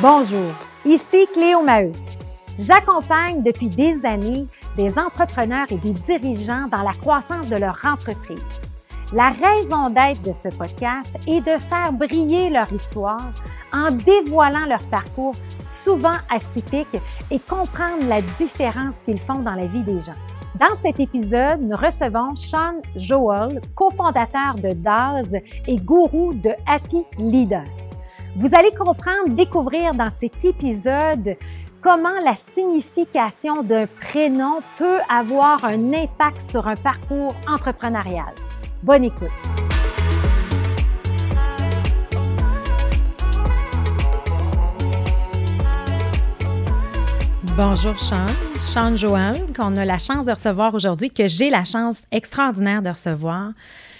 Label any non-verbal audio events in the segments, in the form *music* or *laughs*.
Bonjour, ici Cléo Maheu. J'accompagne depuis des années des entrepreneurs et des dirigeants dans la croissance de leur entreprise. La raison d'être de ce podcast est de faire briller leur histoire en dévoilant leur parcours souvent atypique et comprendre la différence qu'ils font dans la vie des gens. Dans cet épisode, nous recevons Sean Joel, cofondateur de DAZ et gourou de Happy Leader. Vous allez comprendre, découvrir dans cet épisode comment la signification d'un prénom peut avoir un impact sur un parcours entrepreneurial. Bonne écoute. Bonjour Sean, Sean Joël, qu'on a la chance de recevoir aujourd'hui, que j'ai la chance extraordinaire de recevoir.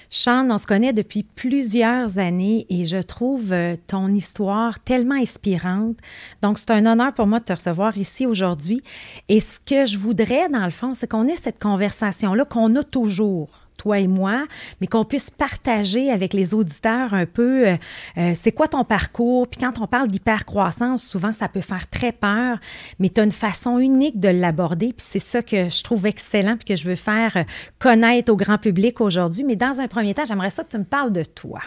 Sean, on se connaît depuis plusieurs années et je trouve euh, ton histoire tellement inspirante. Donc, c'est un honneur pour moi de te recevoir ici aujourd'hui. Et ce que je voudrais, dans le fond, c'est qu'on ait cette conversation-là qu'on a toujours toi et moi, mais qu'on puisse partager avec les auditeurs un peu euh, euh, c'est quoi ton parcours? Puis quand on parle d'hypercroissance, souvent ça peut faire très peur, mais tu as une façon unique de l'aborder. Puis c'est ça que je trouve excellent puis que je veux faire euh, connaître au grand public aujourd'hui. Mais dans un premier temps, j'aimerais ça que tu me parles de toi.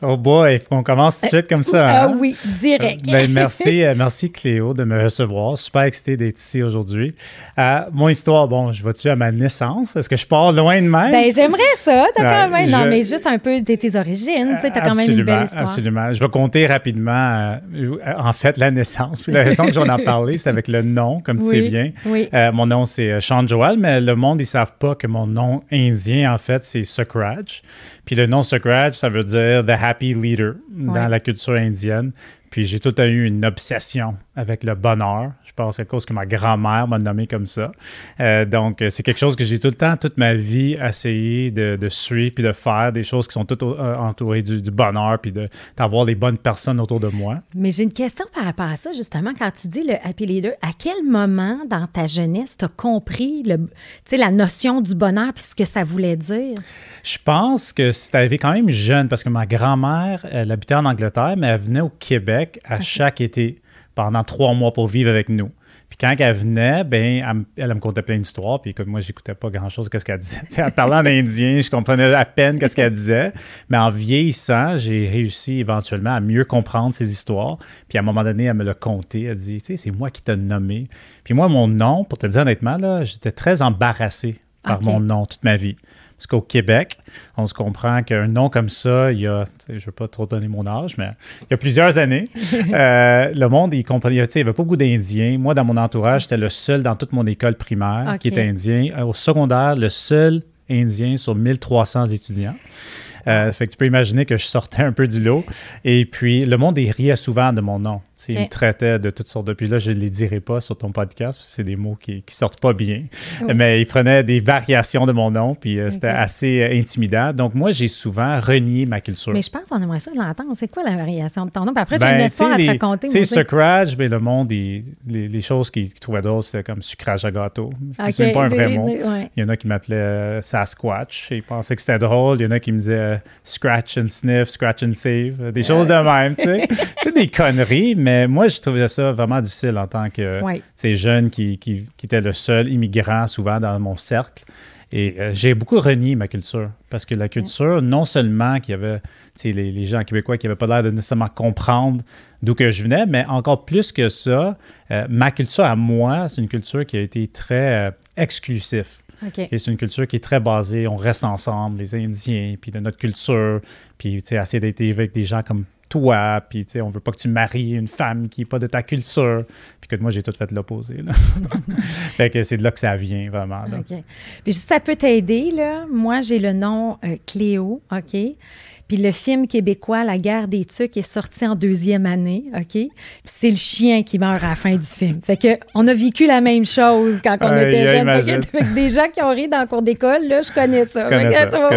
Oh boy, on commence tout de suite comme ça. *laughs* Ah hein? oui, direct. Ben, merci, euh, merci Cléo de me recevoir. Super excité d'être ici aujourd'hui. Euh, mon histoire, bon, je vais-tu à ma naissance? Est-ce que je pars loin de même? Ben, j'aimerais ça. T'as quand même, non, mais juste un peu de tes origines. Tu sais, t'as quand même une belle histoire. Absolument. Je vais compter rapidement, euh, en fait, la naissance. Puis la raison que j'en ai parlé, c'est avec le nom, comme tu sais bien. Oui. mon nom, c'est Sean Joel, mais le monde, ils savent pas que mon nom indien, en fait, c'est Sukraj. Puis le nom Sukraj, ça veut dire The Happy Leader dans la culture indienne. Puis j'ai tout eu une obsession avec le bonheur. Je pense à cause que ma grand-mère m'a nommé comme ça. Euh, donc, c'est quelque chose que j'ai tout le temps, toute ma vie, essayé de, suivre puis de faire, des choses qui sont toutes euh, entourées du, bonheur puis d'avoir les bonnes personnes autour de moi. Mais j'ai une question par rapport à ça, justement. Quand tu dis le happy leader, à quel moment dans ta jeunesse tu as compris le, la notion du bonheur puis ce que ça voulait dire? Je pense que c'était arrivé quand même jeune parce que ma grand-mère, elle habitait en Angleterre, mais elle venait au Québec à chaque été pendant trois mois pour vivre avec nous. Puis quand elle venait, ben, elle, me contait plein d'histoires. Puis comme moi, j'écoutais pas grand-chose de ce qu'elle disait. *laughs* en indien, je comprenais à peine ce qu'elle disait. Mais en vieillissant, j'ai réussi éventuellement à mieux comprendre ses histoires. Puis à un moment donné, elle me l'a conté. Elle dit, tu sais, c'est moi qui t'ai nommé. Puis moi, mon nom, pour te dire honnêtement, là, j'étais très embarrassé par mon nom toute ma vie. Parce qu'au Québec, on se comprend qu'un nom comme ça, il y a, je ne veux pas trop donner mon âge, mais il y a plusieurs années, *laughs* euh, le monde, il comprenait, il n'y avait pas beaucoup d'Indiens. Moi, dans mon entourage, j'étais le seul dans toute mon école primaire qui était indien. Au secondaire, le seul Indien sur 1300 étudiants. Euh, fait que tu peux imaginer que je sortais un peu du lot. Et puis, le monde, il riait souvent de mon nom. Il me traitait de toutes sortes de. Puis là, je ne les dirai pas sur ton podcast, parce que c'est des mots qui, qui sortent pas bien. Mais il prenait des variations de mon nom, puis euh, c'était assez euh, intimidant. Donc, moi, j'ai souvent renié ma culture. Mais je pense qu'on aimerait ça l'entendre. C'est quoi la variation de ton nom? Puis après, j'ai une ben, histoire à te raconter. Tu sais, sucrage, mais le monde, les, les, choses qu'ils trouvaient drôles, c'était comme sucrage à gâteau. C'est même pas un vrai mot. Il y en a qui m'appelaient euh, Sasquatch. Ils pensaient que c'était drôle. Il y en a qui me disaient scratch and sniff, scratch and save. Des choses de même, tu sais. *laughs* c'est des conneries, mais mais moi, je trouvais ça vraiment difficile en tant que ces jeunes qui, qui, était le seul immigrant souvent dans mon cercle. Et euh, j'ai beaucoup renié ma culture parce que la culture, non seulement qu'il y avait les, les, gens québécois qui n'avaient pas l'air de nécessairement comprendre d'où que je venais, mais encore plus que ça, euh, ma culture à moi, c'est une culture qui a été très euh, exclusive. C'est une culture qui est très basée, on reste ensemble, les Indiens, puis de notre culture, puis essayer d'être avec des gens comme toi, puis tu sais, on veut pas que tu maries une femme qui n'est pas de ta culture, puis que moi, j'ai tout fait l'opposé. *laughs* fait que c'est de là que ça vient, vraiment. OK. Puis ça peut t'aider, là. Moi, j'ai le nom euh, Cléo, OK? Puis le film québécois La guerre des tucs est sorti en deuxième année, OK? Puis c'est le chien qui meurt à la fin du film. Fait que on a vécu la même chose quand on était jeunes. Fait des gens qui ont ri dans le cours d'école, là, je connais ça. *laughs* Connais ça,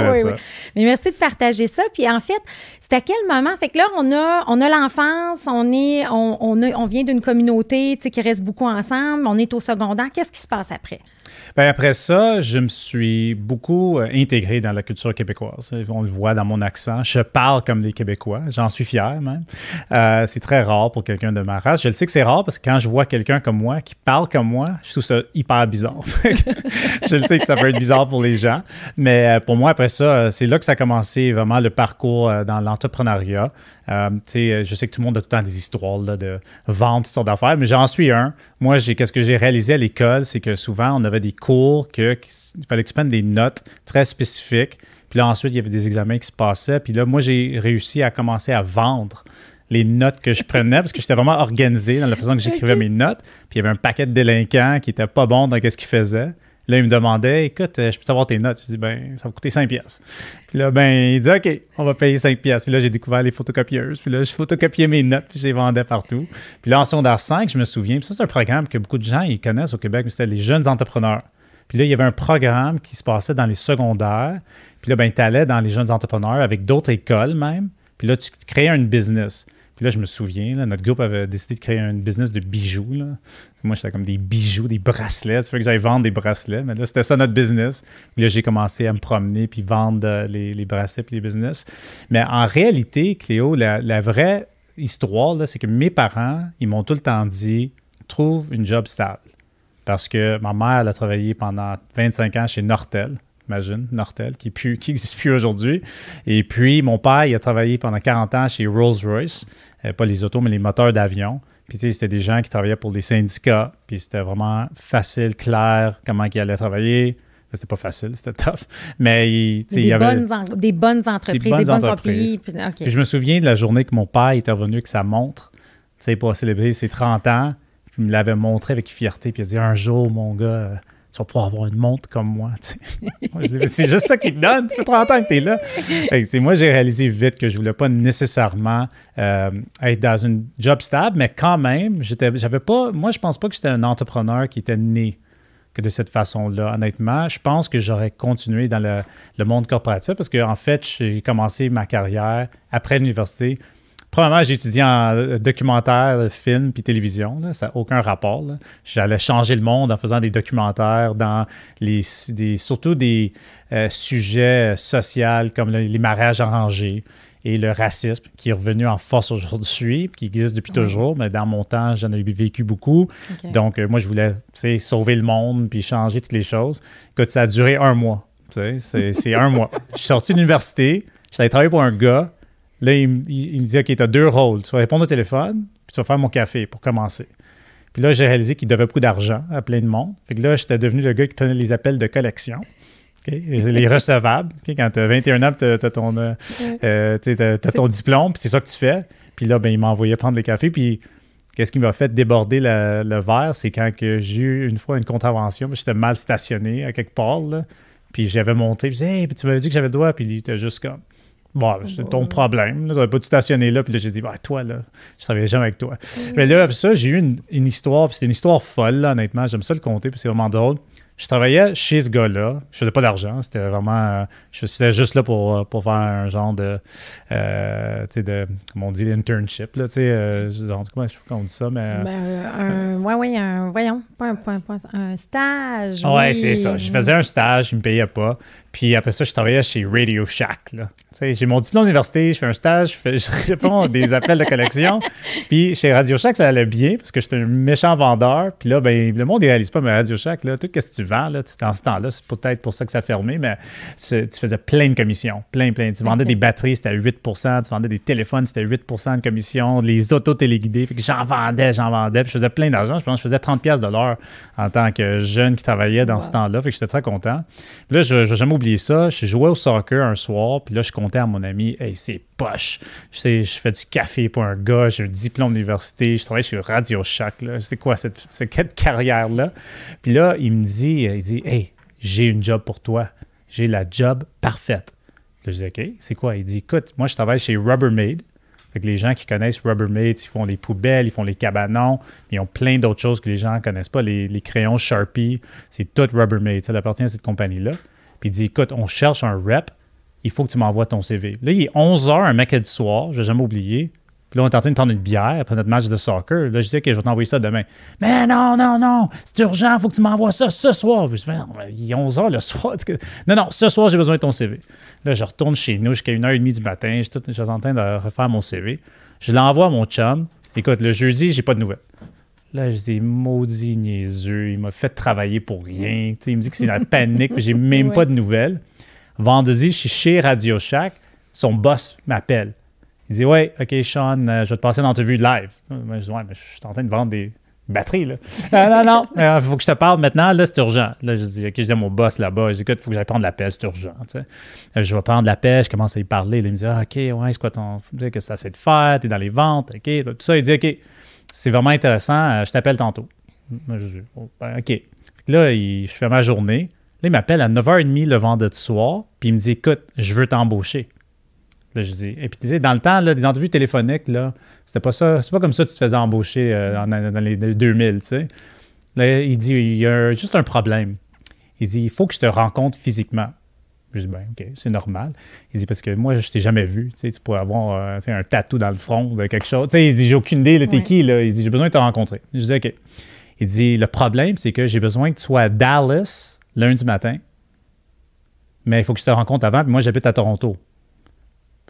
Mais merci de partager ça. Puis en fait, c'est à quel moment? Fait que là, on a, on a l'enfance, on est, on, on, on vient d'une communauté, tu sais, qui reste beaucoup ensemble, on est au secondaire. Qu'est-ce qui se passe après? Ben, après ça, je me suis beaucoup euh, intégré dans la culture québécoise. On le voit dans mon accent. Je parle comme des Québécois. J'en suis fier même. Euh, c'est très rare pour quelqu'un de ma race. Je le sais que c'est rare parce que quand je vois quelqu'un comme moi qui parle comme moi, je trouve ça hyper bizarre. *laughs* je le sais que ça peut être bizarre pour les gens. Mais euh, pour moi, après ça, c'est là que ça a commencé vraiment le parcours dans l'entrepreneuriat. je sais que tout le monde a tout le temps des histoires de vente, toutes d'affaires, mais j'en suis un. Moi, qu'est-ce que j'ai réalisé à l'école, c'est que souvent, on avait des cours que, qu'il fallait que tu prennes des notes très spécifiques. Puis là, ensuite, il y avait des examens qui se passaient. Puis là, moi, j'ai réussi à commencer à vendre les notes que je prenais parce que j'étais vraiment organisé dans la façon que j'écrivais mes notes. Puis il y avait un paquet de délinquants qui n'étaient pas bons dans ce qu'ils faisaient. Là, il me demandait Écoute, euh, je peux savoir tes notes? Je dis Ben, ça va coûter 5 pièces. Puis là, ben, il dit OK, on va payer 5 pièces. Et là, j'ai découvert les photocopieuses. Puis là, je photocopiais mes notes, puis je les vendais partout. Puis là, en secondaire 5, je me souviens, puis ça, c'est un programme que beaucoup de gens ils connaissent au Québec, mais c'était les jeunes entrepreneurs. Puis là, il y avait un programme qui se passait dans les secondaires. Puis là, ben, tu allais dans les jeunes entrepreneurs avec d'autres écoles même. Puis là, tu créais une business. Puis là, je me souviens, notre groupe avait décidé de créer un business de bijoux. Moi, j'étais comme des bijoux, des bracelets. Tu fais que j'allais vendre des bracelets. Mais là, c'était ça notre business. Puis là, j'ai commencé à me promener puis vendre euh, les, bracelets puis les business. Mais en réalité, Cléo, la, vraie histoire, c'est que mes parents, ils m'ont tout le temps dit trouve une job stable. Parce que ma mère, elle a travaillé pendant 25 ans chez Nortel imagine, Nortel, qui n'existe *laughs* plus, aujourd'hui. Et puis, mon père, il a travaillé pendant 40 ans chez Rolls-Royce, pas les autos, mais les moteurs d'avion. Puis, tu sais, c'était des gens qui travaillaient pour des syndicats. Puis, c'était vraiment facile, clair, comment ils allaient travailler. C'était pas facile, c'était tough. Mais il, des, y avait bonnes des bonnes entreprises, des bonnes, entreprises. Puis, je me souvien de la journée que mon père était revenu avec sa montre, tu sais, pour célébrer ses 30 ans. Puis il me l'avait montré avec fierté. Puis il a dit Un jour, mon gars, tu vas pouvoir avoir une montre comme moi. *laughs* c'est juste ça qui te donne. Ça fait 30 ans que tu es là. Moi, j'ai réalisé vite que je ne voulais pas nécessairement euh, être dans une job stable, mais quand même, j'avais pas. Moi, je pense pas que j'étais un entrepreneur qui était né que de cette façon-là. Honnêtement, je pense que j'aurais continué dans le, le monde corporatif parce qu'en en fait, j'ai commencé ma carrière après l'université Premièrement, j'ai étudié en euh, documentaire, film puis télévision. ça n'a aucun rapport. J'allais changer le monde en faisant des documentaires dans les, surtout des euh, sujets sociaux comme les mariages arrangés et le racisme qui est revenu en force aujourd'hui, qui existe depuis toujours, mais dans mon temps, j'en ai vécu beaucoup. Donc, euh, moi, je voulais sauver le monde puis changer toutes les choses. Écoute, ça a duré un mois. C'est un mois. Je suis sorti de l'université, j'allais travailler pour un gars Là, il, me dit OK, tu as deux rôles. Tu vas répondre au téléphone, puis tu vas faire mon café pour commencer. Puis là, j'ai réalisé qu'il devait beaucoup d'argent à plein de monde. Fait que là, j'étais devenu le gars qui prenait les appels de collection. Les recevables. Quand tu as 21 ans, tu as, ton, euh, euh, ton diplôme, puis c'est ça que tu fais. Puis là, ben, il m'a envoyé prendre les cafés. Puis qu'est-ce qui m'a fait déborder le, verre? C'est quand j'ai eu une fois une contravention. J'étais mal stationné à quelque part. Puis j'avais monté. Je disais, hey, tu m'avais dit que j'avais le droit. Puis il était juste comme, Bon, c'est ton problème. Tu n'aurais pas dû stationner là. Puis là, j'ai dit, bah, toi, là, je ne travaillais jamais avec toi. Mais là, après ça, j'ai eu une, une histoire. Puis c'est une histoire folle, là, honnêtement. J'aime ça le compter. Puis c'est vraiment drôle je travaillais chez ce gars-là. Je faisais pas d'argent. C'était vraiment. je C'était juste là pour, pour faire un genre de. Euh, tu sais, de. Comment on dit, l'internship, là. Tu sais, euh, comment on dit ça, mais. Ben, euh, un, ouais, oui, un. Voyons, pas un, pas un, stage. Ouais, c'est ça. Je faisais un stage, il me payait pas. Puis après ça, je travaillais chez Radio Shack, là. Tu sais, j'ai mon diplôme d'université, je fais un stage, je, fais, *laughs* je réponds des appels de collection. Puis chez Radio Shack, ça allait bien parce que j'étais un méchant vendeur. Puis là, ben, le monde ne réalise pas, mais Radio Shack, là, tout ce que tu Là, dans ce temps-là, c'est peut-être pour ça que ça fermé, mais tu, faisais plein de commissions. Plein, plein. Tu vendais des batteries, c'était à 8 Tu vendais des téléphones, c'était 8% de commission. Les autos fait que j'en vendais, j'en vendais. Puis je faisais plein d'argent. Je pense que je faisais 30 de l'heure en tant que jeune qui travaillait dans ce temps-là. Fait que j'étais très content. là, je n'ai jamais oublié ça. Je jouais au soccer un soir, puis là, je comptais à mon ami, hey, c'est Je, fais du café pour un gars, j'ai un diplôme d'université, je travaille chez Radio Shack. C'est quoi cette, cette carrière-là? Puis là, il me dit, il dit Hey, j'ai une job pour toi. J'ai la job parfaite. je dis OK, c'est quoi? Il dit Écoute, moi, je travaille chez Rubbermaid. Fait que les gens qui connaissent Rubbermaid, ils font les poubelles, ils font les cabanons, ils ont plein d'autres choses que les gens ne connaissent pas. Les, crayons Sharpie, c'est tout Rubbermaid. Ça appartient à cette compagnie-là. Puis il dit Écoute, on cherche un rep, il faut que tu m'envoies ton CV. Là, il est 11 h un mercredi soir, je vais jamais. Puis là, on est en train de prendre une bière après notre match de soccer. Là, je dis, OK, je vais t'envoyer ça demain. Mais non, non, non, c'est urgent, il faut que tu m'envoies ça ce soir. Puis je dis, il est 11 h le soir. Non, non, ce soir, j'ai besoin de ton CV. Là, je retourne chez nous jusqu'à 1h30 du matin. Je suis en train de refaire mon CV. Je l'envoie à mon chum. Écoute, le jeudi, j'ai pas de nouvelles. Là, je dis, maudit niaiseux, il m'a fait travailler pour rien. il me dit que c'est la panique, j'ai même *laughs* pas de nouvelles. Vendredi, je suis chez Radio Shack. Son boss m'appelle. Il dit Ouais, OK, Sean, euh, je vais te passer une entrevue live. Moi, je dis Ouais, mais je suis en train de vendre des batteries. Là. Euh, *laughs* non, non, il euh, faut que je te parle maintenant. Là, c'est urgent. Là, je dis OK, je dis à mon boss là-bas Écoute, il faut que j'aille prendre l'appel, c'est urgent. je vais prendre l'appel, je commence à y parler. il me dit ah, OK, ouais, c'est quoi ton. Qu'est-ce que tu essaies de faire Tu es dans les ventes. OK, tout ça. Il dit OK, c'est vraiment intéressant. je t'appelle tantôt. Je dis oh, ben, OK. Là, je fais ma journée. Là, il m'appelle à 9h30 le vendredi soir. Puis il me dit Écoute, je veux t'embaucher. Là, je dis. Et puis, tu sais, dans le temps, là, des entrevues téléphoniques, là, c'était pas ça. C'est pas comme ça que tu te faisais embaucher euh, dans, les 2000, tu sais. Là, il dit, il y a juste un problème. Il dit, il faut que je te rencontre physiquement. Je dis, ben, OK, c'est normal. Il dit, parce que moi, je t'ai jamais vu. Tu sais, tu pourrais avoir euh, un tatou dans le front de quelque chose. Tu sais, il dit, j'ai aucune idée, t'es qui, là? Il dit, j'ai besoin de te rencontrer. Je dis, OK. Il dit, le problème, c'est que j'ai besoin que tu sois à Dallas lundi matin, mais il faut que je te rencontre avant, puis moi, j'habite à Toronto.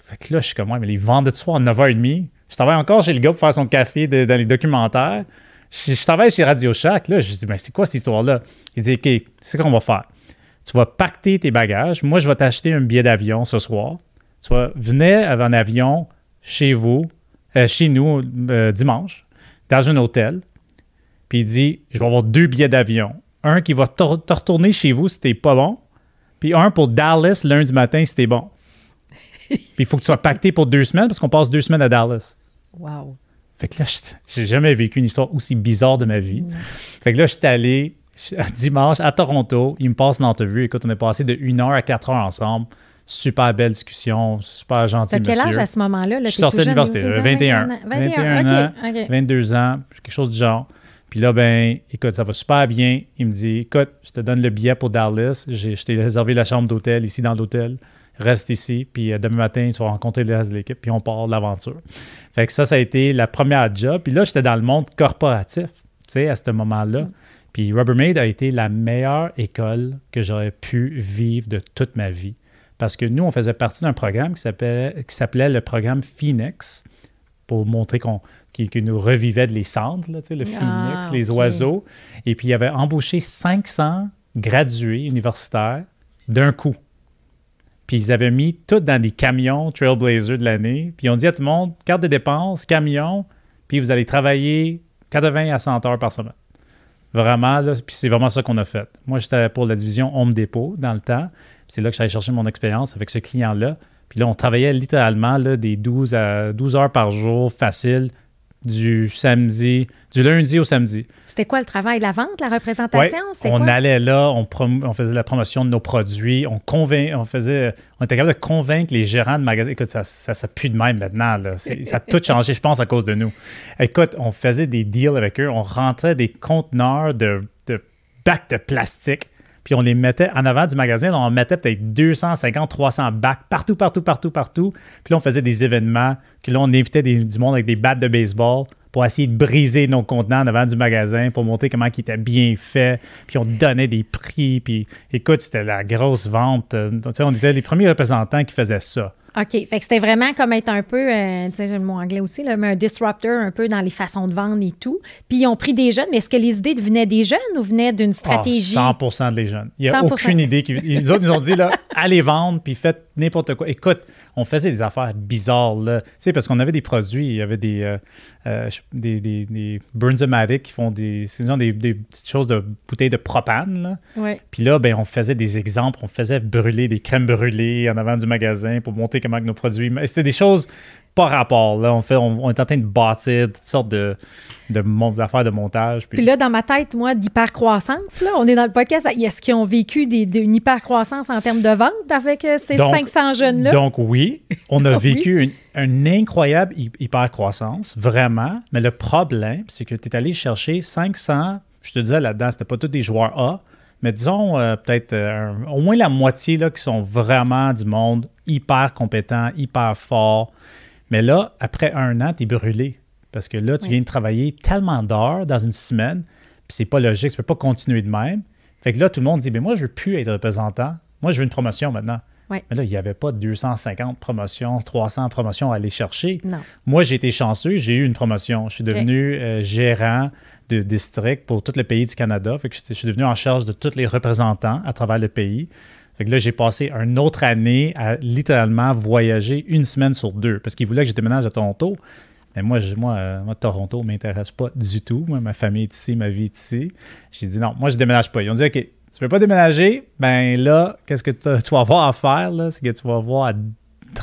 Fait que là, je suis comme, ouais, mais les vendredis soir à 9h30, je travaille encore chez le gars pour faire son café dans les documentaires. Je, travaille chez Radio Shack. Là, je dis, ben, c'est quoi cette histoire-là? Il dit, OK, c'est ce qu'on va faire. Tu vas pacter tes bagages. Moi, je vais t'acheter un billet d'avion ce soir. Tu vas venir en avion chez vous, euh, chez nous, euh, dimanche, dans un hôtel. Puis il dit, je vais avoir deux billets d'avion. Un qui va te, retourner chez vous si t'es pas bon. Puis un pour Dallas lundi matin si t'es bon. *laughs* Puis il faut que tu sois pacté pour deux semaines parce qu'on passe deux semaines à Dallas. Wow. Fait que là, j'ai jamais vécu une histoire aussi bizarre de ma vie. Fait que là, je suis allé *laughs* dimanche à Toronto. Il me passe une entrevue. Écoute, on est passé de 1 heure à 4 heures ensemble. Super belle discussion, super gentil monsieur. quel âge à ce moment-là? je sortais de l'université, 21. 21, ans, 22 ans, quelque chose du genre. Puis là, ben, écoute, ça va super bien. Il me dit, écoute, je te donne le billet pour Dallas. Je t'ai réservé la chambre d'hôtel ici dans l'hôtel reste ici, puis euh, demain matin, tu vas rencontrer le reste de l'équipe, puis on part de l'aventure. Fait que ça, ça a été la première job. Puis là, j'étais dans le monde corporatif, tu sais, à ce moment-là. Puis Rubbermaid a été la meilleure école que j'aurais pu vivre de toute ma vie. Parce que nous, on faisait partie d'un programme qui s'appelait le programme Phoenix, pour montrer qu'on nous revivait de les cendres, là, le ah, Phoenix, les oiseaux. Et puis, il avait embauché 500 gradués universitaires d'un coup. Puis ils avaient mis tout dans des camions Trailblazer de l'année. Puis ils ont dit à tout le monde, carte de dépenses, camion, puis vous allez travailler 80 à 100 heures par semaine. Vraiment, là, puis c'est vraiment ça qu'on a fait. Moi, j'étais pour la division Home Depot dans le temps. C'est là que j'allais chercher mon expérience avec ce client-là. Puis là, on travaillait littéralement là, des 12 à 12 heures par jour, facile, du samedi, du lundi au samedi. C'était quoi le travail? La vente, la représentation? on allait là, on, on, faisait la promotion de nos produits, on, on, faisait, on était capable de convaincre les gérants de magasins. Écoute, ça, ça, ça pue de même maintenant. Ça a tout changé, je pense, à cause de nous. Écoute, on faisait des deals avec eux, on rentrait des conteneurs de, de bacs de plastique puis on les mettait en avant du magasin. On mettait peut-être 250, 300 bacs partout, partout, partout, partout. Puis là, on faisait des événements. Puis là, on invitait du monde avec des battes de baseball pour essayer de briser nos contenants en avant du magasin pour montrer comment ils étaient bien fait. Puis on donnait des prix. Puis écoute, c'était la grosse vente. Euh, on était les premiers représentants qui faisaient ça. OK. Fait que c'était vraiment comme être un peu, euh, tu sais, j'ai le mot anglais aussi, là, mais un disruptor un peu dans les façons de vendre et tout. Puis ils ont pris des jeunes, mais est-ce que les idées venaient des jeunes ou venaient d'une stratégie? 100% des jeunes. Il n'y a aucune idée. Qui, les autres nous ont dit, là, *laughs* allez vendre, puis faites n'importe quoi. Écoute, on faisait des affaires bizarres, là. Tu sais, parce qu'on avait des produits, il y avait des, euh, euh, des, des, des qui font des, des, des, petites choses de bouteilles de propane, là. Ouais. Puis là, ben, on faisait des exemples, on faisait brûler des crèmes brûlées en avant du magasin pour montrer comment nos produits... C'était des choses pas rapport. Là. On, fait, on, est en train de bâtir toutes sortes de, d'affaires de, montage. Puis... là, dans ma tête, moi, d'hypercroissance, là, on est dans le podcast. Est-ce qu'ils ont vécu des, une hypercroissance en termes de vente avec euh, ces 500 jeunes-là? Donc, oui, on a vécu une, incroyable hypercroissance, vraiment. Mais le problème, c'est que tu es allé chercher 500, je te disais là-dedans, c'était pas tous des joueurs A, mais disons euh, peut-être euh, au moins la moitié là, qui sont vraiment du monde hyper compétent, hyper fort Mais là, après un an, tu es brûlé. Parce que là, tu viens de travailler tellement d'heures dans une semaine, puis c'est pas logique, tu peux pas continuer de même. Fait que là, tout le monde dit, mais moi, je veux plus être représentant. Moi, je veux une promotion maintenant. Mais là, il n'y avait pas 250 promotions, 300 promotions à aller chercher. Moi, j'ai été chanceux, j'ai eu une promotion. Je suis devenu euh, gérant de district pour tout le pays du Canada. Fait que je suis devenu en charge de tous les représentants à travers le pays. Fait que là, j'ai passé une autre année à littéralement voyager une semaine sur deux parce qu'ils voulaient que je déménage à Toronto. Mais moi, moi, euh, moi Toronto ne m'intéresse pas du tout. Moi, ma famille est ici, ma vie est ici. J'ai dit non, moi, je ne déménage pas. Ils ont dit OK, tu veux pas déménager, ben là, qu'est-ce que tu vas avoir à faire, là? C'est que tu vas avoir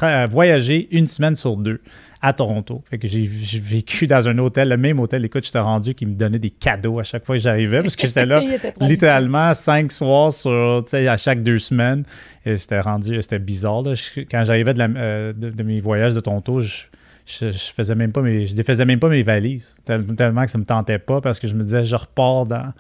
à, voyager une semaine sur deux à Toronto. Fait que j'ai vécu dans un hôtel, le même hôtel, écoute, j'étais rendu qui me donnait des cadeaux à chaque fois que j'arrivais, parce que j'étais là *laughs* littéralement cinq soirs sur, à chaque deux semaines. Et c'était rendu, c'était bizarre. quand j'arrivais de, euh, de, mes voyages de Toronto, je, je, faisais même pas mes, je défaisais même pas mes valises, tellement que ça me tentait pas, parce que je me disais, je repars dans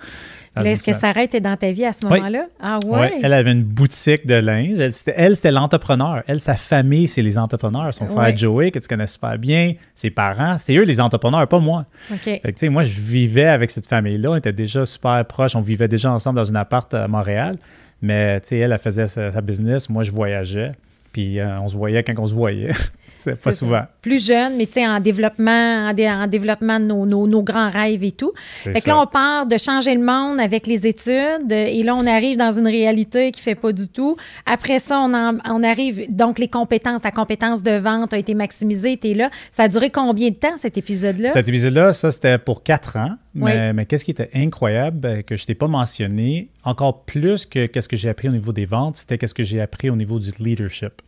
est-ce que Sarah était dans ta vie à ce moment-là? Ah ouais? Elle avait une boutique de linge. Elle, c'était l'entrepreneur. Elle, sa famille, c'est les entrepreneurs. Son frère Joey, que tu connais super bien, ses parents, c'est eux les entrepreneurs, pas moi. OK. moi, je vivais avec cette famille-là. On était déjà super proches. On vivait déjà ensemble dans une appart à Montréal. Mais elle, elle faisait sa, business. Moi, je voyageais. Puis euh, on se voyait quand on se voyait. *laughs* C'est pas souvent. Plus jeune, mais tu sais, en développement, en, développement de nos, grands rêves et tout. Fait que là, on part de changer le monde avec les études et là, on arrive dans une réalité qui fait pas du tout. Après ça, on, on arrive, donc les compétences, la compétence de vente a été maximisée, tu es là. Ça a duré combien de temps, cet épisode-là? Cet épisode-là, ça, c'était pour quatre ans. Mais, mais qu'est-ce qui était incroyable, ben, que je t'ai pas mentionné, encore plus que qu'est-ce que j'ai appris au niveau des ventes, c'était qu'est-ce que j'ai appris au niveau du leadership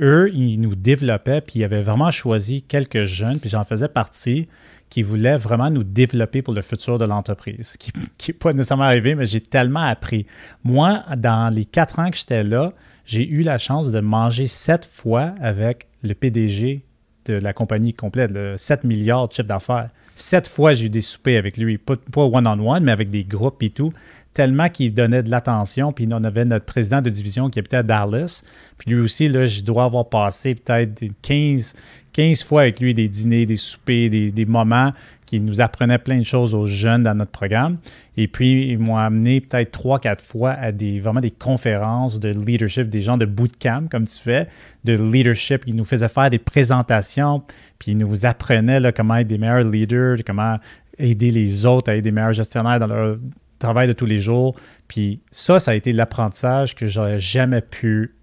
eux, ils nous développaient, puis ils avaient vraiment choisi quelques jeunes, puis j'en faisais partie, qui voulaient vraiment nous développer pour le futur de l'entreprise, *laughs* qui n'est pas nécessairement arrivé, mais j'ai tellement appris. Moi, dans les quatre ans que j'étais là, j'ai eu la chance de manger sept fois avec le PDG de la compagnie complète, le 7 milliards de chiffre d'affaires. Sept fois, j'ai eu des soupers avec lui, pas one-on-one, mais avec des groupes et tout tellement qu'il donnait de l'attention. Puis on avait notre président de division qui habitait à Dallas. Puis lui aussi, là, je dois avoir passé peut-être 15, 15 fois avec lui des dîners, des soupers, des, moments qui nous apprenaient plein de choses aux jeunes dans notre programme. Et puis, ils m'ont amené peut-être trois, quatre fois à des, vraiment des conférences de leadership, des gens de bootcamp, comme tu fais, de leadership. Ils nous faisaient faire des présentations, puis ils nous apprenaient là, comment être des meilleurs leaders, comment aider les autres à être des meilleurs gestionnaires dans leur travail de tous les jours. Puis ça, ça a été l'apprentissage que j'aurais jamais pu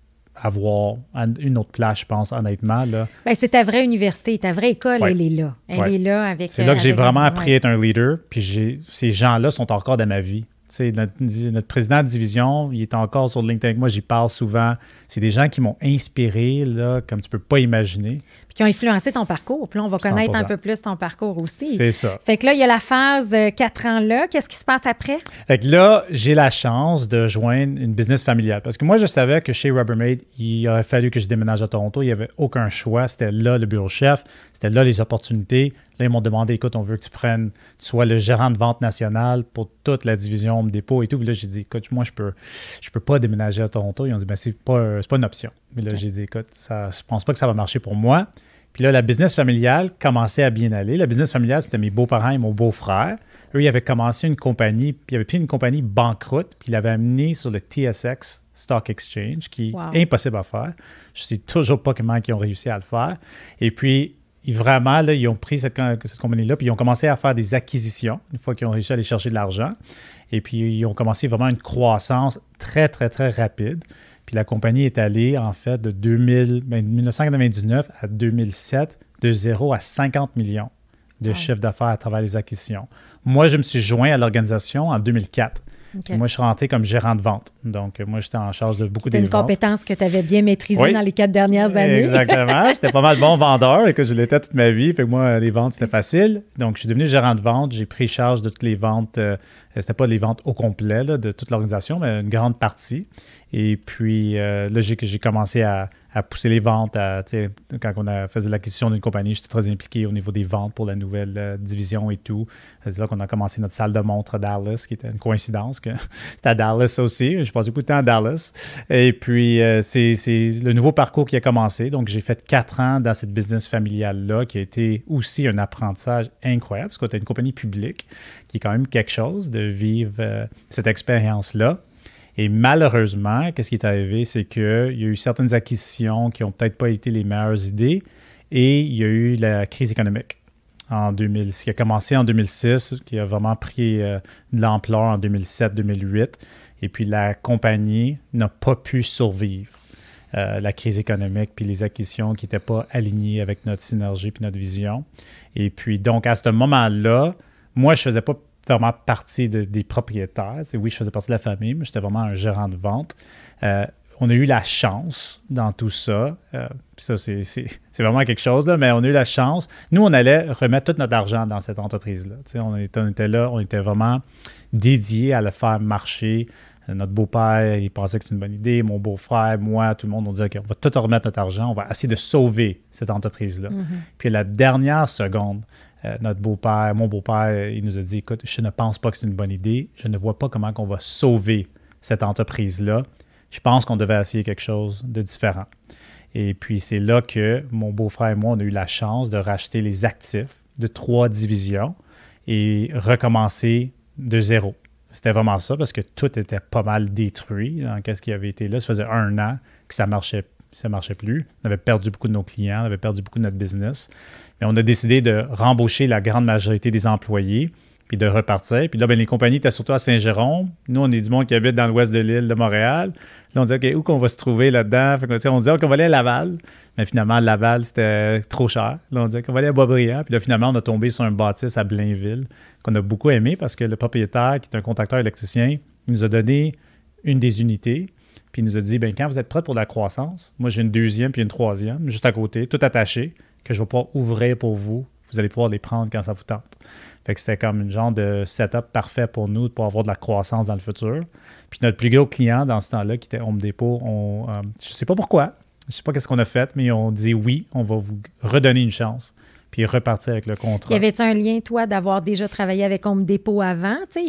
avoir une autre place, je pense, honnêtement. Là. Ben, c'est ta vraie université, ta vraie école, elle est là. Elle est là avec. C'est là que j'ai vraiment appris à être un leader. Puis ces gens-là sont encore dans ma vie. Notre, notre, président de division, il est encore sur LinkedIn avec moi, j'y parle souvent. C'est des gens qui m'ont inspiré, là, comme tu peux pas imaginer. Qui ont influencé ton parcours. Puis là, on va connaître un peu plus ton parcours aussi. C'est ça. Fait que là, il y a la phase de quatre ans là. Qu'est-ce qui se passe après? Fait que là, j'ai la chance de joindre une business familiale. Parce que moi, je savais que chez Rubbermaid, il aurait fallu que je déménage à Toronto. Il n'y avait aucun choix. C'était là le bureau chef. C'était là les opportunités. Là, ils m'ont demandé, écoute, on veut que tu prennes, tu sois le gérant de vente nationale pour toute la division Home Depot et tout. Puis là, j'ai dit, écoute, moi, je peux, je peux pas déménager à Toronto. Ils ont dit, ben, c'est pas, pas une option. Mais là, j'ai dit, écoute, ça, je pense pas que ça va marcher pour moi. Puis là, la business familiale commençait à bien aller. La business familiale, c'était mes beaux-parents et mon beau-frère. Eux, ils avaient commencé une compagnie, puis ils avaient pris une compagnie banqueroute, puis ils l'avaient amenée sur le TSX Stock Exchange, qui est impossible à faire. Je ne sais toujours pas comment ils ont réussi à le faire. Et puis, vraiment, là, ils ont pris cette, compagnie-là, puis ils ont commencé à faire des acquisitions, une fois qu'ils ont réussi à aller chercher de l'argent. Et puis, ils ont commencé vraiment une croissance très, très, très rapide. Puis la compagnie est allée, en fait, de 2000, 1999 ben, à 2007, de 0 à 50 millions de chiffre d'affaires à travers les acquisitions. Moi, je me suis joint à l'organisation en 2004. Moi, je suis rentré comme gérant de vente. Donc, moi, j'étais en charge de beaucoup des ventes. une compétence que tu avais bien maîtrisée dans les quatre dernières années. Exactement. j'étais pas mal bon vendeur et que je l'étais toute ma vie. Fait que moi, les ventes, c'était *laughs* facile. Donc, je suis devenu gérant de vente. J'ai pris charge de toutes les ventes euh, C'était pas les ventes au complet de toute l'organisation, mais une grande partie. Et puis là, j'ai commencé à, à pousser les ventes. À, quand on a fait l'acquisition d'une compagnie, j'étais très impliqué au niveau des ventes pour la nouvelle euh, division et tout. C'est là qu'on a commencé notre salle de montre à Dallas, qui était une coïncidence que *laughs* c'était à Dallas aussi. Je passé beaucoup de temps à Dallas. Et puis, euh, c'est le nouveau parcours qui a commencé. Donc, j'ai fait quatre ans dans cette business familiale-là, qui a été aussi un apprentissage incroyable, parce tu as une compagnie publique, qui est quand même quelque chose de vivre euh, cette expérience-là. Et malheureusement, qu'est-ce qui est arrivé, c'est qu'il y a eu certaines acquisitions qui n'ont peut-être pas été les meilleures idées et il y a eu la crise économique en 2000, qui a commencé en 2006, qui a vraiment pris euh, de l'ampleur en 2007-2008. Et puis la compagnie n'a pas pu survivre. Euh, la crise économique, puis les acquisitions qui n'étaient pas alignées avec notre synergie puis notre vision. Et puis, donc, à ce moment-là, moi, je ne faisais pas vraiment partie des propriétaires. oui, je faisais partie de la famille, mais j'étais vraiment un gérant de vente. Euh, on a eu la chance dans tout ça. Euh, ça, c'est vraiment quelque chose, là, mais on a eu la chance. Nous, on allait remettre tout notre argent dans cette entreprise-là. On était, on était là, on était vraiment dédié à le faire marcher. Euh, notre beau-père, il pensait que c'était une bonne idée. Mon beau-frère, moi, tout le monde, on disait, OK, on va tout remettre notre argent. On va essayer de sauver cette entreprise-là. Mm-hmm. Puis la dernière seconde, euh, notre beau-père, mon beau-père, il nous a dit écoute, je ne pense pas que c'est une bonne idée. Je ne vois pas comment on va sauver cette entreprise-là. Je pense qu'on devait essayer quelque chose de différent. Et puis, c'est là que mon beau-frère et moi, on a eu la chance de racheter les actifs de trois divisions et recommencer de zéro. C'était vraiment ça parce que tout était pas mal détruit dans ce qui avait été là. Ça faisait un an que ça marchait ça marchait plus. On avait perdu beaucoup de nos clients, on avait perdu beaucoup de notre business. On a décidé de rembaucher la grande majorité des employés, puis de repartir. Puis là, ben, les compagnies étaient surtout à Saint-Jérôme. Nous, on est du monde qui habite dans l'ouest de l'île de Montréal. Là, on disait, OK, où qu'on va se trouver là-dedans? on disait qu'on va aller à Laval. Mais finalement, Laval, c'était trop cher. Là, on disait qu'on va aller à Boisbriand. Puis là, finalement, on a tombé sur un bâtisse à Blainville qu'on a beaucoup aimé parce que le propriétaire, qui est un contracteur électricien, nous a donné une des unités. Puis il nous a dit, ben quand vous êtes prêt pour la croissance, moi j'ai une deuxième puis une troisième, juste à côté, tout attaché, que je vais pouvoir ouvrir pour vous. Vous allez pouvoir les prendre quand ça vous tente. Fait que c'était comme une genre de setup parfait pour nous pour avoir de la croissance dans le futur. Puis notre plus gros client dans ce temps-là, qui était Home Depot, on, euh, je ne sais pas pourquoi, je ne sais pas qu'est-ce qu'on a fait, mais on dit oui, on va vous redonner une chance puis repartir avec le contrat. Y avait-tu un lien, toi, d'avoir déjà travaillé avec Home Depot avant? Tu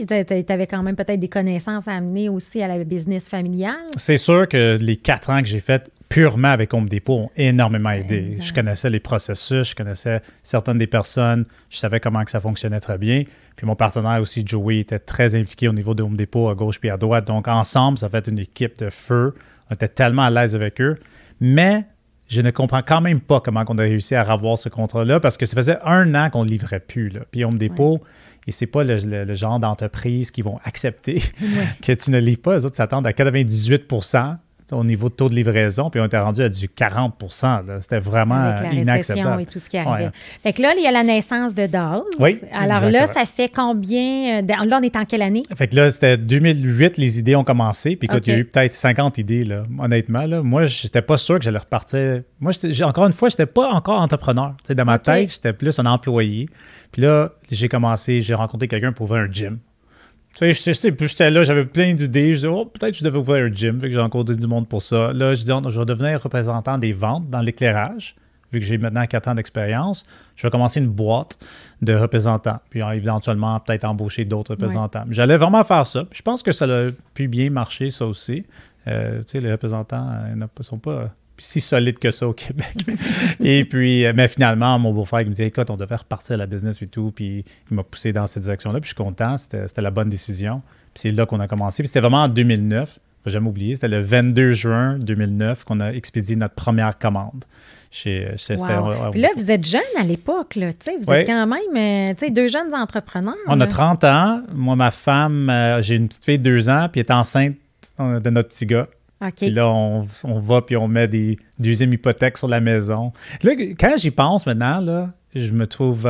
avais quand même peut-être des connaissances à amener aussi à la business familiale? C'est sûr que les quatre ans que j'ai fait purement avec Home Depot ont énormément aidé. Je connaissais les processus, je connaissais certaines des personnes, je savais comment que ça fonctionnait très bien. Puis mon partenaire aussi, Joey, était très impliqué au niveau de Home Depot à gauche puis à droite. Donc ensemble, ça fait une équipe de feu. On était tellement à l'aise avec eux. Mais je ne comprends quand même pas comment on a réussi à avoir ce contrat-là parce que ça faisait un an qu'on ne livrait plus. Là. Puis Home Depot, et c'est pas le, genre d'entreprise qui vont accepter *laughs* que tu ne livres pas. Les autres s'attendent à 98 au niveau de taux de livraison, puis on était rendu à du 40% C'était vraiment Avec la récession et tout ce qui arrivait. Fait que là, il y a la naissance de Dawes. Oui. Alors là, ça fait combien. Euh, là, on est en quelle année? Fait que là, c'était 2008, les idées ont commencé. Puis écoute, il y a eu peut-être 50 idées, là, honnêtement. Là. Moi, j'étais pas sûr que j'allais repartir. Moi, encore une fois, j'étais pas encore entrepreneur. dans ma tête, j'étais plus un employé. Puis là, j'ai commencé, j'ai rencontré quelqu'un pour ouvrir un gym. Tu sais, je sais, plus j'étais là, j'avais plein d'idées. Je disais, oh, peut-être que je devais ouvrir un gym. Fait que j'ai rencontré du monde pour ça. Là, je dis, je vais devenir représentant des ventes dans l'éclairage. Vu que j'ai maintenant 4 ans d'expérience, je vais commencer une boîte de représentants. Puis éventuellement, peut-être embaucher d'autres représentants. J'allais vraiment faire ça. je pense que ça a pu bien marcher, ça aussi. Euh, tu sais, les représentants euh, ne sont pas si solide que ça au Québec. *laughs* et puis, euh, mais finalement, mon beau-frère me dit écoute, on devait repartir à la business et tout. Puis il m'a poussé dans cette direction-là. Puis je suis content, c'était la bonne décision. Puis c'est là qu'on a commencé. Puis c'était vraiment en 2009. Faut jamais oublier, c'était le 22 juin 2009 qu'on a expédié notre première commande. Chez, chez wow. Puis là, vous êtes jeune à l'époque, là, vous êtes quand même euh, deux jeunes entrepreneurs. On a 30 ans. Moi, ma femme, euh, j'ai une petite fille de deux ans, puis elle est enceinte de notre petit gars. Puis là, on, va puis on met des deuxièmes hypothèques sur la maison. Là, quand j'y pense maintenant, là, je me trouve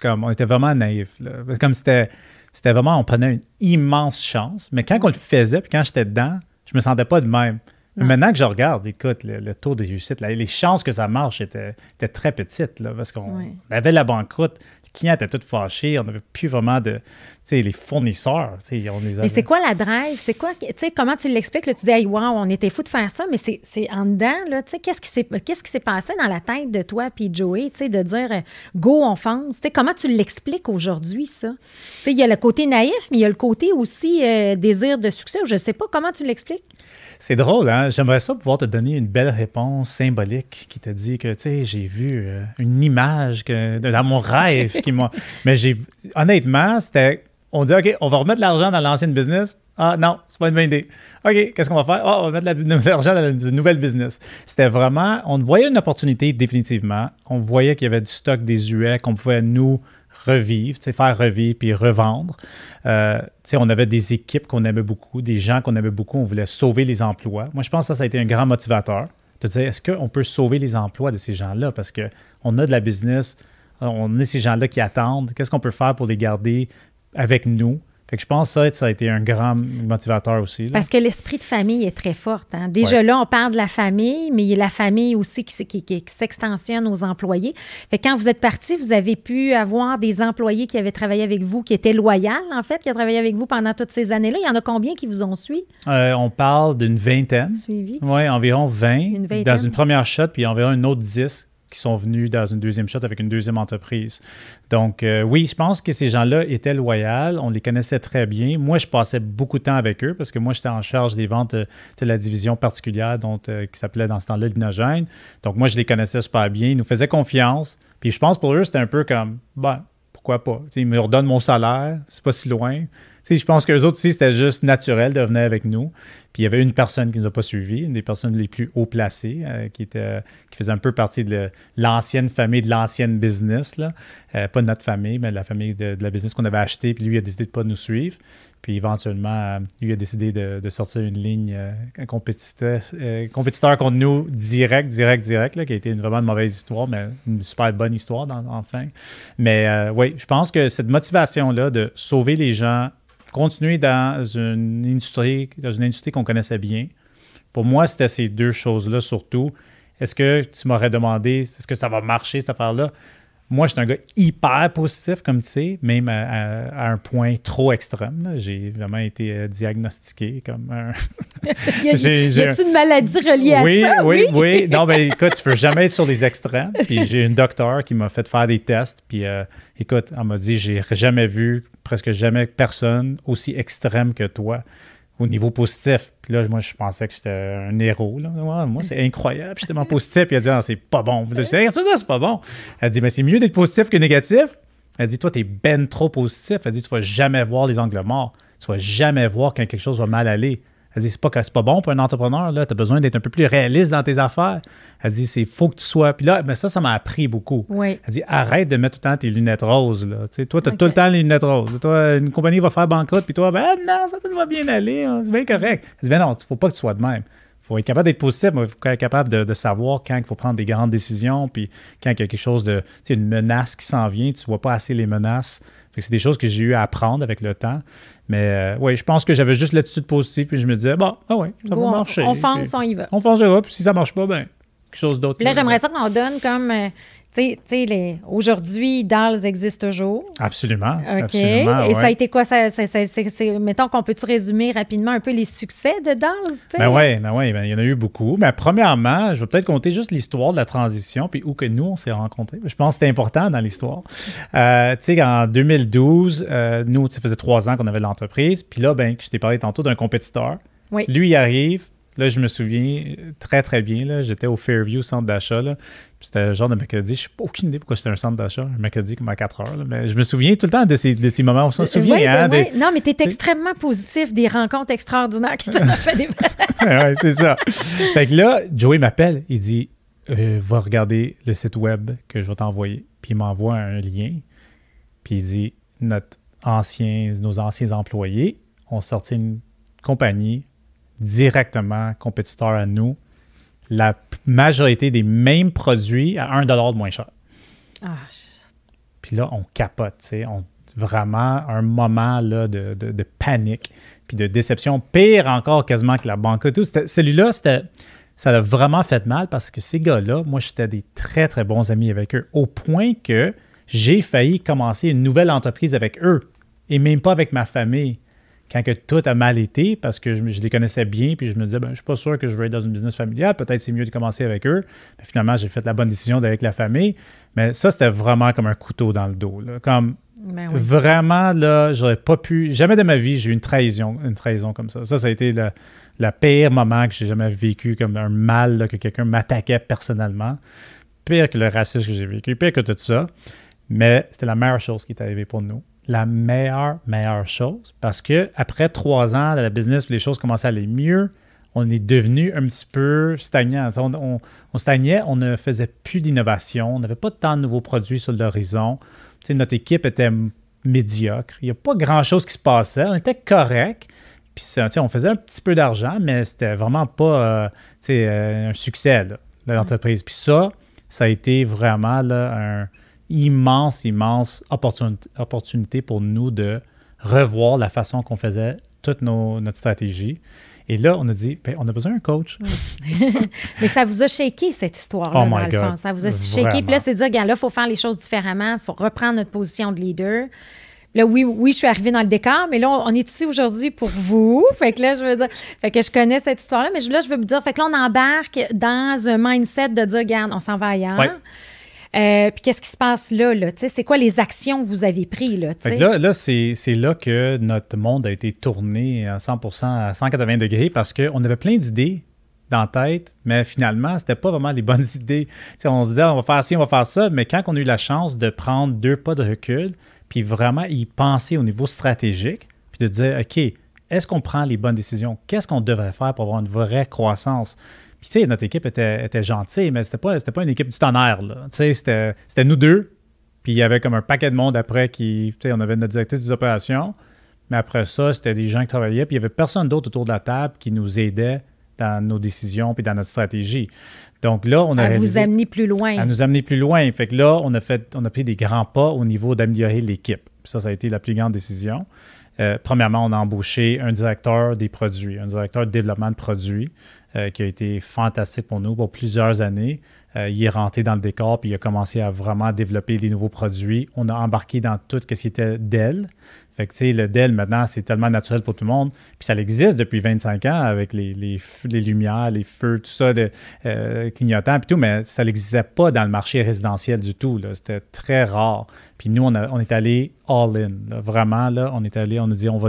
comme on était vraiment naïf. Comme c'était c'était vraiment on prenait une immense chance, mais quand on le faisait puis quand j'étais dedans, je me sentais pas de même. Maintenant que je regarde, écoute, le, taux de réussite, les chances que ça marche étaient, très petites, là, parce qu'on avait la banqueroute, clients étaient tous fâchés, on n'avait plus vraiment de, les fournisseurs, on les Mais c'est quoi la drive? C'est quoi, tu sais, comment tu l'expliques? tu dis, hey, wow, on était fou de faire ça, mais c'est en dedans, là, tu sais, qu'est-ce qui s'est qu'est-ce qui s'est passé dans la tête de toi puis Joey, tu sais, de dire, go, on fonce, tu sais, comment tu l'expliques aujourd'hui, ça? Tu sais, il y a le côté naïf, mais il y a le côté aussi euh, désir de succès, je sais pas, comment tu l'expliques? C'est drôle, hein? J'aimerais ça pouvoir te donner une belle réponse symbolique qui te dit que, tu sais, j'ai vu euh, une image que, dans mon rêve qui m'a. *laughs* Mais j'ai. Honnêtement, c'était on dit, OK, on va remettre l'argent dans l'ancienne business. Ah non, c'est pas une bonne idée. OK, qu'est-ce qu'on va faire? Ah, on va mettre l'argent dans une nouvelle business. C'était vraiment, on voyait une opportunité définitivement. On voyait qu'il y avait du stock des UE qu'on pouvait nous revivre, faire revivre puis revendre. Euh, on avait des équipes qu'on aimait beaucoup, des gens qu'on aimait beaucoup, on voulait sauver les emplois. Moi, je pense que ça, ça a été un grand motivateur dire est-ce qu'on peut sauver les emplois de ces gens-là? Parce qu'on a de la business, on a ces gens-là qui attendent. Qu'est-ce qu'on peut faire pour les garder avec nous? Fait que je pense que ça, ça a été un grand motivateur aussi. Parce que l'esprit de famille est très fort. Hein. Déjà là, on parle de la famille, mais il y a la famille aussi qui, qui, s'extensionne aux employés. Fait que quand vous êtes parti, vous avez pu avoir des employés qui avaient travaillé avec vous, qui étaient loyaux, en fait, qui ont travaillé avec vous pendant toutes ces années-là. Il y en a combien qui vous ont suivi? Euh, on parle d'une vingtaine. Suivi. Oui, environ 20. Une dans une première shot, puis environ une autre 10 qui sont venus dans une deuxième shot avec une deuxième entreprise. Donc, euh, oui, je pense que ces gens-là étaient loyaux. On les connaissait très bien. Moi, je passais beaucoup de temps avec eux parce que moi, j'étais en charge des ventes de la division particulière dont, euh, qui s'appelait dans ce temps-là l'inogène. Donc, moi, je les connaissais super bien. Ils nous faisaient confiance. Puis, je pense pour eux, c'était un peu comme, ben, pourquoi pas? ils me redonnent mon salaire, c'est pas si loin je pense qu'eux autres aussi, c'était juste naturel de venir avec nous. Puis il y avait une personne qui ne nous a pas suivis, une des personnes les plus haut placées, euh, qui, était, qui faisait un peu partie de l'ancienne famille, de l'ancienne business. Là. Euh, pas de notre famille, mais de la famille de, la business qu'on avait acheté. Puis lui a décidé de ne pas nous suivre. Puis éventuellement, lui a décidé de, sortir une ligne euh, compétiteur, compétiteur contre nous direct, direct, direct, qui a été une, vraiment une mauvaise histoire, mais une super bonne histoire enfin. Mais oui, je pense que cette motivation-là de sauver les gens continuer dans une industrie, dans une industrie qu'on connaissait bien. Pour moi, c'était ces deux choses-là surtout. Est-ce que tu m'aurais demandé, est-ce que ça va marcher, cette affaire-là? Moi, je suis un gars hyper positif, comme tu sais, même à, un point trop extrême. J'ai vraiment été euh, diagnostiqué comme un. *laughs* y a, une maladie reliée à ça? Oui, oui, oui. Non, mais écoute, tu ne veux jamais être sur les extrêmes. Puis j'ai une docteur qui m'a fait faire des tests. Puis euh, écoute, elle m'a dit j'ai jamais vu, presque jamais personne aussi extrême que toi au niveau positif. Puis là, moi, je pensais que j'étais un héros. Là. moi, c'est incroyable. J'étais tellement positif. Puis elle dit, ah, c'est pas bon. Puis là, ça, c'est pas bon. Elle dit, mais c'est mieux d'être positif que négatif. Elle dit, toi, t'es ben trop positif. Elle dit, tu vas jamais voir les angles morts. Tu vas jamais voir quand quelque chose va mal aller. Elle dit, c'est pas, pas bon pour un entrepreneur, là. Tu as besoin d'être un peu plus réaliste dans tes affaires. Elle dit, c'est faut que tu sois. Puis là, mais ça, ça m'a appris beaucoup. Oui. Elle dit, arrête de mettre tout le temps tes lunettes roses, là. Toi, tu as tout le temps les lunettes roses. Toi, une compagnie va faire banqueroute, puis toi, ben non, ça va bien aller, hein, c'est bien correct. Elle dit, ben non, il faut pas que tu sois de même. Il faut être capable d'être positif, mais il faut être capable de, savoir quand il faut prendre des grandes décisions, puis quand il y a quelque chose de, tu sais, une menace qui s'en vient, tu vois pas assez les menaces. c'est des choses que j'ai eu à apprendre avec le temps. Mais euh, oui, je pense que j'avais juste l'attitude positive, puis je me disais, bon, ah ouais, ça va marcher. On fonce, on y va. On fonce, on y va, puis si ça marche pas, ben, quelque chose d'autre. Là, j'aimerais ça qu'on donne comme. Aujourd'hui, Dolls existe toujours. Absolument. OK? Et ça a été quoi? Ça, mettons qu'on peut-tu résumer rapidement un peu les succès de Dolls? Ben oui, ben ouais, ben, il y en a eu beaucoup. Mais premièrement, je vais peut-être compter juste l'histoire de la transition, puis où que nous, on s'est rencontrés. Je pense que c'était important dans l'histoire. Euh, tu sais, en 2012, euh, nous, ça faisait trois ans qu'on avait l'entreprise. Puis là, ben, je t'ai parlé tantôt d'un compétiteur. Oui. Lui, il arrive, Là, je me souviens très, très bien. J'étais au Fairview, centre d'achat. C'était le genre de mercredi. Je n'ai aucune idée pourquoi c'était un centre d'achat, un mercredi comme à 4 heures. Mais je me souviens tout le temps de ces, de ces moments. On s'en souvient. hein, Non, mais tu es extrêmement positif, des rencontres extraordinaires que tu as fait des. *laughs* oui, c'est ça. Fait que là, Joey m'appelle. Il dit euh, Va regarder le site web que je vais t'envoyer. Puis il m'envoie un lien. Puis il dit Notre ancien, Nos anciens employés ont sorti une compagnie directement compétiteur à nous la majorité des mêmes produits à 1 de moins cher. Ah, Puis là, on capote, tu sais. vraiment un moment là, de, de, panique puis de déception. Pire encore quasiment que la banque. Tout. Celui-là, ça a vraiment fait mal parce que ces gars-là, moi, j'étais des très, très bons amis avec eux, au point que j'ai failli commencer une nouvelle entreprise avec eux et même pas avec ma famille. Quand que tout a mal été, parce que je, les connaissais bien, puis je me disais, ben, je suis pas sûr que je vais être dans une business familiale, peut-être c'est mieux de commencer avec eux. finalement, j'ai fait la bonne décision d'avec la famille. Mais ça, c'était vraiment comme un couteau dans le dos. Comme ben vraiment, là, j'aurais pas pu. Jamais de ma vie, j'ai eu une trahison, une trahison comme ça. Ça, ça a été le, le pire moment que j'ai jamais vécu, comme un mal que quelqu'un m'attaquait personnellement. Pire que le racisme que j'ai vécu, pire que tout ça. Mais c'était la meilleure chose qui est arrivée pour nous. La meilleure, meilleure chose. Parce que après trois ans de la business, les choses commençaient à aller mieux. On est devenu un petit peu stagnant. On, stagnait, on ne faisait plus d'innovation, on n'avait pas tant de nouveaux produits sur l'horizon. notre équipe était médiocre. Il n'y a pas grand-chose qui se passait. On était correct. Puis on faisait un petit peu d'argent, mais c'était vraiment pas euh, euh, un succès de l'entreprise. Puis ça, ça a été vraiment là, un, immense, immense opportunité, pour nous de revoir la façon qu'on faisait toute notre stratégie. Et là, on a dit, ben, on a besoin d'un coach. *laughs* Mais ça vous a shaké, cette histoire-là, oh dans le fond. Ça vous a shaké. Puis là, c'est dire, là, il faut faire les choses différemment, il faut reprendre notre position de leader. Là, oui, oui, je suis arrivée dans le décor, mais là, on est ici aujourd'hui pour vous. *laughs* Fait que là, je veux dire, fait que je connais cette histoire-là, mais là, je veux vous dire, fait que là, on embarque dans un mindset de dire, regarde, on s'en va ailleurs. Euh, puis qu'est-ce qui se passe là? là? C'est quoi les actions que vous avez prises? Là, là, là c'est, là que notre monde a été tourné à 100% à 180 degrés parce qu'on avait plein d'idées dans la tête, mais finalement, c'était pas vraiment les bonnes *laughs* idées. on se disait, on va faire ci, on va faire ça, mais quand on a eu la chance de prendre deux pas de recul, puis vraiment y penser au niveau stratégique, puis de dire, OK, est-ce qu'on prend les bonnes décisions? Qu'est-ce qu'on devrait faire pour avoir une vraie croissance? Puis, tu sais, notre équipe était, était gentille, mais c'était pas, pas une équipe du tonnerre, Tu sais, c'était, nous deux. Puis, il y avait comme un paquet de monde après qui, tu sais, on avait notre directrice des opérations. Mais après ça, c'était des gens qui travaillaient. Puis, il y avait personne d'autre autour de la table qui nous aidait dans nos décisions puis dans notre stratégie. Donc là, on a. À vous amener plus loin. À nous amener plus loin. Fait que là, on a, fait, on a pris des grands pas au niveau d'améliorer l'équipe. Ça, ça a été la plus grande décision. Euh, premièrement, on a embauché un directeur des produits, un directeur de développement de produits. Euh, qui a été fantastique pour nous pour plusieurs années. Euh, il est rentré dans le décor, puis il a commencé à vraiment développer des nouveaux produits. On a embarqué dans tout ce qui était Dell. Fait que, tu sais, le Dell, maintenant, c'est tellement naturel pour tout le monde. Puis ça existe depuis 25 ans avec les, les, lumières, les feux, tout ça, de, euh, clignotants, puis tout, mais ça n'existait pas dans le marché résidentiel du tout. C'était très rare. Puis nous, on, on est allé all-in. Vraiment, là, on est allé, on a dit, on va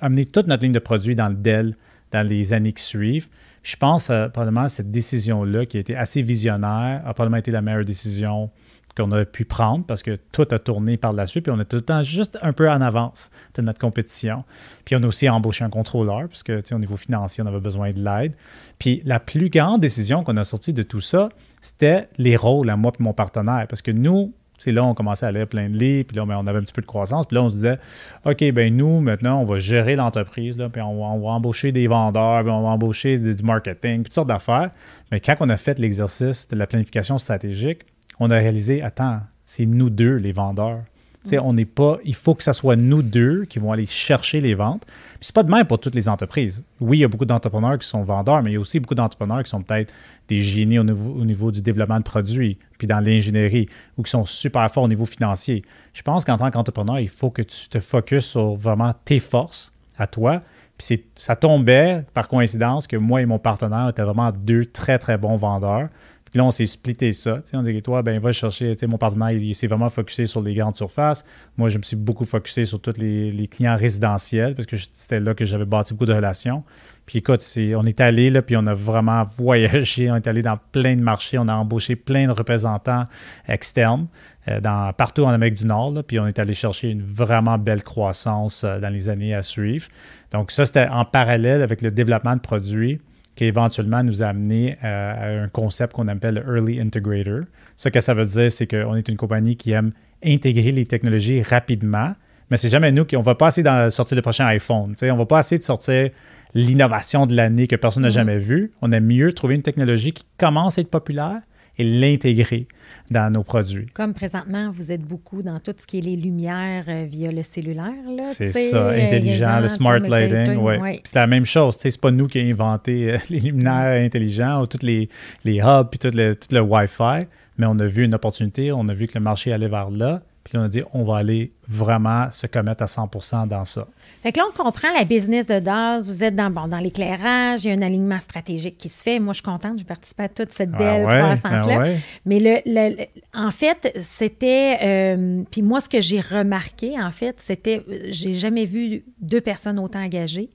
amener toute notre ligne de produits dans le Dell dans les années qui suivent. Je pense euh, probablement cette décision-là, qui a été assez visionnaire, a probablement été la meilleure décision qu'on aurait pu prendre parce que tout a tourné par la suite, puis on est tout le temps juste un peu en avance de notre compétition. Puis on a aussi embauché un contrôleur, parce que au niveau financier, on avait besoin de l'aide. Puis la plus grande décision qu'on a sortie de tout ça, c'était les rôles à moi et mon partenaire. Parce que nous, c'est là on commençait à aller plein de lits, puis là, ben, on avait un petit peu de croissance. Puis là, on se disait, OK, ben nous, maintenant, on va gérer l'entreprise, puis on va, embaucher des vendeurs, puis on va embaucher du marketing, toutes sortes d'affaires. Mais quand on a fait l'exercice de la planification stratégique, on a réalisé, attends, c'est nous deux, les vendeurs. On n'est pas. Il faut que ce soit nous deux qui vont aller chercher les ventes. Puis c'est pas de même pour toutes les entreprises. Oui, il y a beaucoup d'entrepreneurs qui sont vendeurs, mais il y a aussi beaucoup d'entrepreneurs qui sont peut-être des génies au niveau, au niveau, du développement de produits, puis dans l'ingénierie, ou qui sont super forts au niveau financier. Je pense qu'en tant qu'entrepreneur, il faut que tu te focuses sur vraiment tes forces à toi. Puis ça tombait par coïncidence que moi et mon partenaire étaient vraiment deux très, très bons vendeurs là, on s'est splitté ça. on dit, toi, ben, va chercher, mon partenaire, il, s'est vraiment focusé sur les grandes surfaces. Moi, je me suis beaucoup focusé sur tous les, clients résidentiels parce que c'était là que j'avais bâti beaucoup de relations. Puis écoute, on est allé, là, puis on a vraiment *laughs* voyagé, on est allé dans plein de marchés, on a embauché plein de représentants externes euh, partout en Amérique du Nord, puis on est allé chercher une vraiment belle croissance euh, dans les années à suivre. Donc ça, c'était en parallèle avec le développement de produits qui éventuellement nous a amené euh, à, un concept qu'on appelle le Early Integrator. Ce que ça veut dire, c'est qu'on est une compagnie qui aime intégrer les technologies rapidement, mais c'est jamais nous qui, on va pas essayer de sortir le prochain iPhone. On On va pas essayer de sortir l'innovation de l'année que personne n'a mm-hmm. jamais vue. On aime mieux trouver une technologie qui commence à être populaire et l'intégrer dans nos produits. Comme présentement, vous êtes beaucoup dans tout ce qui est les lumières euh, via le cellulaire. C'est ça, intelligent, le smart lighting. Ouais. C'est la même chose. C'est pas nous qui avons inventé euh, *laughs* les luminaires intelligents ou tous les, les hubs puis tout le, tout le Wi-Fi, mais on a vu une opportunité, on a vu que le marché allait vers là. Puis on a dit, on va aller vraiment se commettre à 100% dans ça. Fait que là, on comprend la business de DAS. Vous êtes dans, bon, dans l'éclairage, il y a un alignement stratégique qui se fait. Moi, je suis contente, j'ai participé à toute cette ah belle croissance-là. Ah Mais le, en fait, c'était. Euh, puis moi, ce que j'ai remarqué, en fait, c'était. J'ai jamais vu deux personnes autant engagées.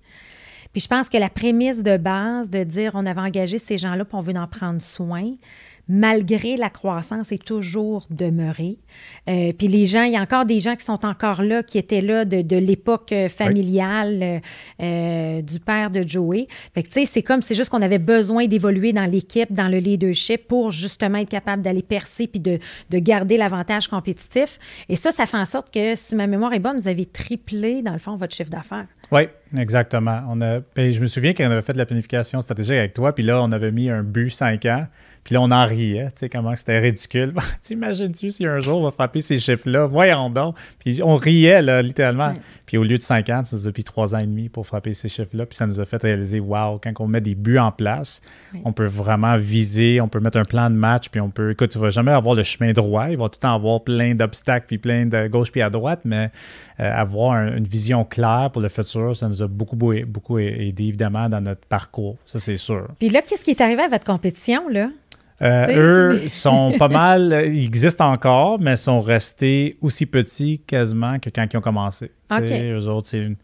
Puis je pense que la prémisse de base de dire on avait engagé ces gens-là, puis on veut en prendre soin, malgré la croissance, est toujours demeuré. Euh, puis les gens, il y a encore des gens qui sont encore là, qui étaient là de, l'époque euh, familiale euh, du père de Joey. Fait que, tu sais, c'est comme, c'est juste qu'on avait besoin d'évoluer dans l'équipe, dans le leadership pour justement être capable d'aller percer puis de, de garder l'avantage compétitif. Et ça, ça fait en sorte que, si ma mémoire est bonne, vous avez triplé, dans le fond, votre chiffre d'affaires. Oui, exactement. On a, ben, je me souviens qu'on avait fait de la planification stratégique avec toi, puis là, on avait mis un but 5 ans. Puis là, on en riait, tu sais, comment c'était ridicule. *laughs* T'imagines-tu si un jour on va frapper ces chiffres-là? Voyons donc. Puis on riait, là, littéralement. Puis au lieu de 5 ans, ça nous a pris 3 ans et demi pour frapper ces chiffres-là. Puis ça nous a fait réaliser, wow, quand on met des buts en place, on peut vraiment viser, on peut mettre un plan de match, puis on peut, écoute, tu vas jamais avoir le chemin droit. Il va tout le temps avoir plein d'obstacles, puis plein de gauche puis à droite, mais euh, avoir une vision claire pour le futur, ça nous a beaucoup, beaucoup aidé, évidemment, dans notre parcours. Ça, c'est sûr. Puis là, qu'est-ce qui est arrivé à votre compétition, là? Euh, eux *laughs* sont pas mal, ils existent encore, mais sont restés aussi petits quasiment que quand ils ont commencé. Okay. Eux autres, c'est une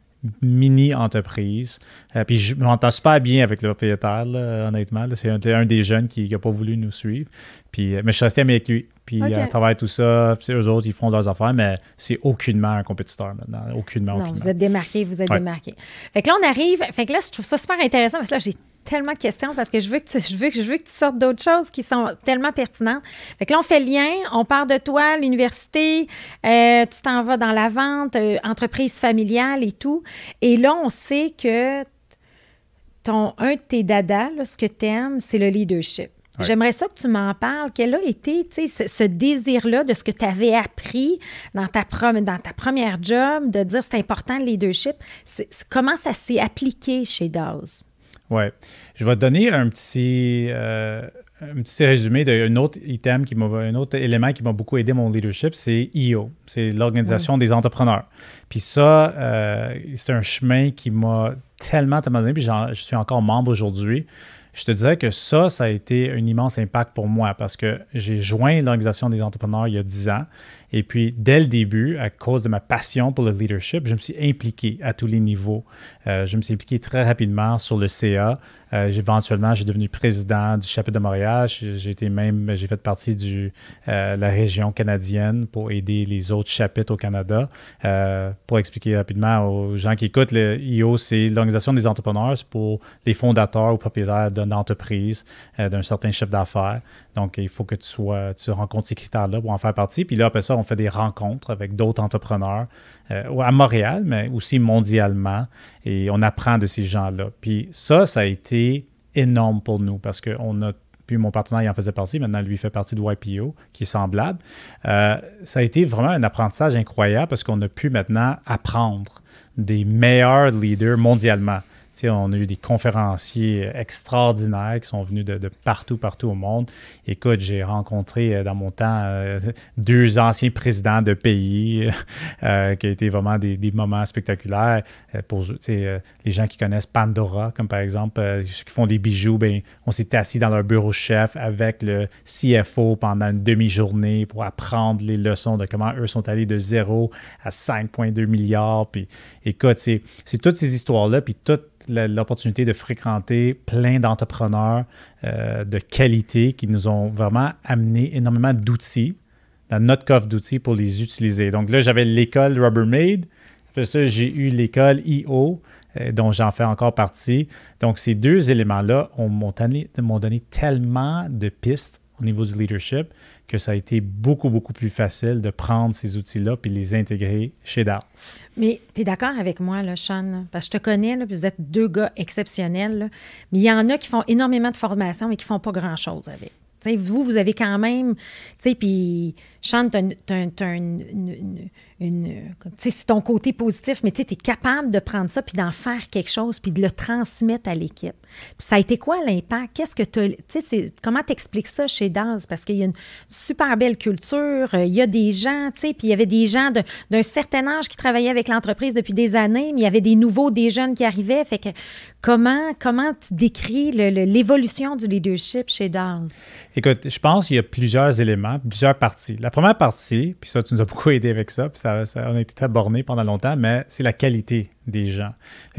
mini-entreprise. Euh, puis je m'entends super bien avec le propriétaire, honnêtement. C'est un, des jeunes qui n'a pas voulu nous suivre. Puis, euh, mais je suis resté avec lui. Puis à travers tout ça, eux autres, ils font leurs affaires, mais c'est aucunement un compétiteur maintenant. Aucunement, non, vous êtes démarqué, vous êtes démarqué. Fait que là, on arrive. Fait que là, je trouve ça super intéressant parce que là, j'ai tellement de questions parce que je veux que tu, je veux je veux que tu sortes d'autres choses qui sont tellement pertinentes. Fait que là, on fait le lien, on part de toi, l'université, euh, tu t'en vas dans la vente, euh, entreprise familiale et tout. Et là, on sait que ton, un de tes dadas, ce que tu aimes, c'est le leadership. J'aimerais ça que tu m'en parles. Quel a été ce, ce désir-là de ce que tu avais appris dans ta, dans ta première job, de dire c'est important le leadership? comment ça s'est appliqué chez Dawes? Oui. Je vais te donner un petit, euh, un petit résumé d'un autre item, qui un autre élément qui m'a beaucoup aidé mon leadership, c'est EO. C'est l'Organisation des entrepreneurs. Puis ça, euh, c'est un chemin qui m'a tellement, tellement donné, puis je suis encore membre aujourd'hui. Je te dirais que ça, ça a été un immense impact pour moi parce que j'ai joint l'Organisation des entrepreneurs il y a 10 ans et puis, dès le début, à cause de ma passion pour le leadership, je me suis impliqué à tous les niveaux. Euh, je me suis impliqué très rapidement sur le CA. Euh, éventuellement, j'ai devenu président du chapitre de Montréal. J'ai été même, j'ai fait partie de euh, la région canadienne pour aider les autres chapitres au Canada. pour expliquer rapidement aux gens qui écoutent, le IO, c'est l'organisation des entrepreneurs pour les fondateurs ou propriétaires d'une entreprise, d'un certain chiffre d'affaires. Donc, il faut que tu sois, tu rencontres ces critères-là pour en faire partie. Puis là, après ça, on fait des rencontres avec d'autres entrepreneurs euh, à Montréal, mais aussi mondialement. Et on apprend de ces gens-là. Puis ça, ça a été énorme pour nous parce qu'on a puis mon partenaire il en faisait partie, maintenant lui fait partie de YPO, qui est semblable. Euh, ça a été vraiment un apprentissage incroyable parce qu'on a pu maintenant apprendre des meilleurs leaders mondialement on a eu des conférenciers extraordinaires qui sont venus de, partout, partout au monde. Écoute, j'ai rencontré euh, dans mon temps euh, deux anciens présidents de pays *laughs* euh, qui ont été vraiment des, moments spectaculaires. pour les gens qui connaissent Pandora, comme par exemple ceux qui font des bijoux, ben, on s'était assis dans leur bureau chef avec le CFO pendant une demi-journée pour apprendre les leçons de comment eux sont allés de zéro à 5,2 milliards. Puis écoute, c'est toutes ces histoires-là, puis toutes l'opportunité de fréquenter plein d'entrepreneurs euh, de qualité qui nous ont vraiment amené énormément d'outils dans notre coffre d'outils pour les utiliser. Donc là, j'avais l'école Rubbermaid. Après ça, j'ai eu l'école IO, euh, dont j'en fais encore partie. Donc, ces deux éléments-là m'ont donné, donné tellement de pistes au niveau du leadership que ça a été beaucoup, beaucoup plus facile de prendre ces outils-là puis les intégrer chez DAS. Mais tu es d'accord avec moi, là, Sean? Parce que je te connais, là, puis vous êtes deux gars exceptionnels, mais il y en a qui font énormément de formation mais qui font pas grand-chose avec. vous, vous avez quand même, tu sais, puis Chante, tu as, une, c'est ton côté positif, mais tu es capable de prendre ça puis d'en faire quelque chose puis de le transmettre à l'équipe. ça a été quoi l'impact? Qu'est-ce que tu comment t'expliques ça chez Daz? Parce qu'il y a une super belle culture, euh, il y a des gens, tu sais, puis il y avait des gens d'un certain âge qui travaillaient avec l'entreprise depuis des années, mais il y avait des nouveaux, des jeunes qui arrivaient. Fait que comment, comment tu décris l'évolution du leadership chez Daz? Écoute, je pense qu'il y a plusieurs éléments, plusieurs parties. La première partie, puis ça, tu nous as beaucoup aidé avec ça, puis on a été très borné pendant longtemps, mais c'est la qualité des gens.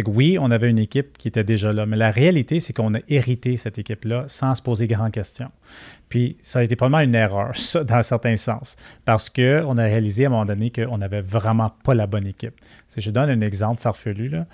Oui, on avait une équipe qui était déjà là, mais la réalité, c'est qu'on a hérité cette équipe-là sans se poser grandes questions. Puis ça a été probablement une erreur, *laughs* ça, dans certains sens, parce qu'on a réalisé à un moment donné qu'on n'avait vraiment pas la bonne équipe. Je donne un exemple farfelu. Là.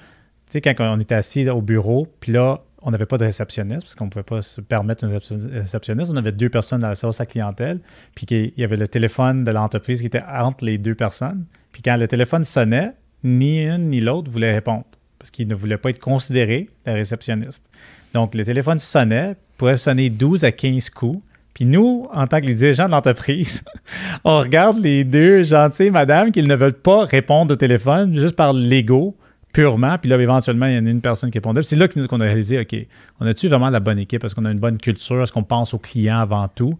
Tu sais, quand on était assis au bureau, puis là, on n'avait pas de réceptionniste parce qu'on ne pouvait pas se permettre une réceptionniste. On avait deux personnes dans la service à clientèle, puis il y avait le téléphone de l'entreprise qui était entre les deux personnes. Puis quand le téléphone sonnait, ni une ni l'autre voulait répondre parce qu'ils ne voulaient pas être considérés la réceptionniste. Donc le téléphone sonnait, pouvait sonner 12 à 15 coups. Puis nous, en tant que les dirigeants de l'entreprise, *laughs* on regarde les deux gentilles madames qui ne veulent pas répondre au téléphone juste par l'ego purement. Puis là, éventuellement, il y en a une personne qui répondait. C'est là qu'on a réalisé, OK, on a-tu vraiment la bonne équipe? Est-ce qu'on a une bonne culture? Est-ce qu'on pense aux clients avant tout?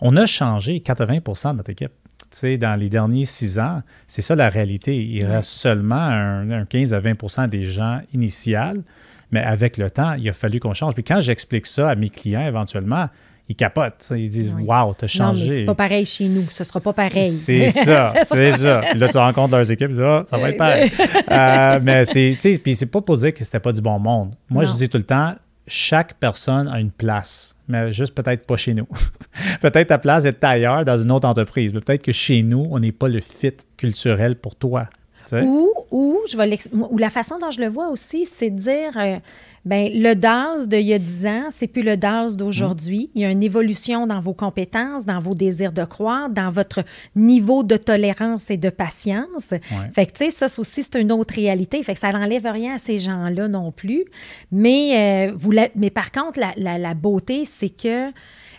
On a changé 80% de notre équipe. Tu sais, dans les derniers six ans, c'est ça la réalité. Il reste seulement un, 15 à 20% des gens initiales, mais avec le temps, il a fallu qu'on change. Puis quand j'explique ça à mes clients éventuellement, ils capotent. Ils disent Waouh, t'as changé. Non, mais c'est pas pareil chez nous. Ce sera pas pareil. C'est *laughs* ça. c'est ça. Puis là, tu rencontres leurs équipes, tu dis ah, ça va être pareil. *laughs* euh, mais c'est, puis c'est pas pour dire que c'était pas du bon monde. Moi, je dis tout le temps chaque personne a une place, mais juste peut-être pas chez nous. *laughs* peut-être ta place est ailleurs dans une autre entreprise. Peut-être que chez nous, on n'est pas le fit culturel pour toi. Ou, ou, je vais ou la façon dont je le vois aussi, c'est de dire euh, ben, le DAS d'il y a 10 ans, c'est plus le DAS d'aujourd'hui. Il y a une évolution dans vos compétences, dans vos désirs de croire, dans votre niveau de tolérance et de patience. Fait que, tu sais, ça aussi, c'est une autre réalité. Fait que ça n'enlève rien à ces gens-là non plus. Mais, euh, vous mais par contre, la, la beauté, c'est que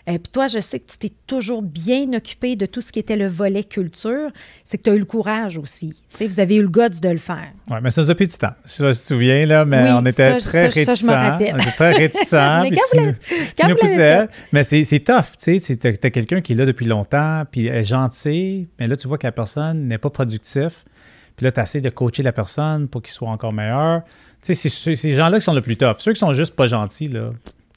euh, puis toi, je sais que tu t'es toujours bien occupé de tout ce qui était le volet culture. C'est que tu as eu le courage aussi. Tu sais, vous avez eu le goût de le faire. Oui, mais ça plus du temps. Je me souviens, là, mais on était très réticents. Ça, je me rappelle. On était très réticents. *laughs* mais tu, nous, tu nous poussais. Mais c'est tough, tu sais. Tu as, quelqu'un qui est là depuis longtemps, puis est gentil, mais là, tu vois que la personne n'est pas productif. Puis là, tu essaies de coacher la personne pour qu'il soit encore meilleur. Tu sais, c'est ces gens-là qui sont le plus tough. Ceux qui sont juste pas gentils, là,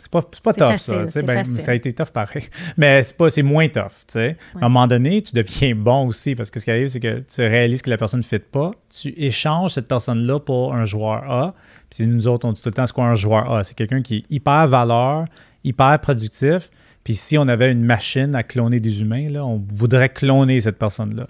c'est pas, pas tough, ça. Ben, ça a été tough pareil. *laughs* Mais c'est, pas, c'est moins tough. À un moment donné, tu deviens bon aussi parce que ce qui arrive, c'est que tu réalises que la personne ne fit pas. Tu échanges cette personne-là pour un joueur A. Puis nous autres, on dit tout le temps, c'est quoi un joueur A? C'est quelqu'un qui est hyper valeur, hyper productif. Puis si on avait une machine à cloner des humains, là, on voudrait cloner cette personne-là.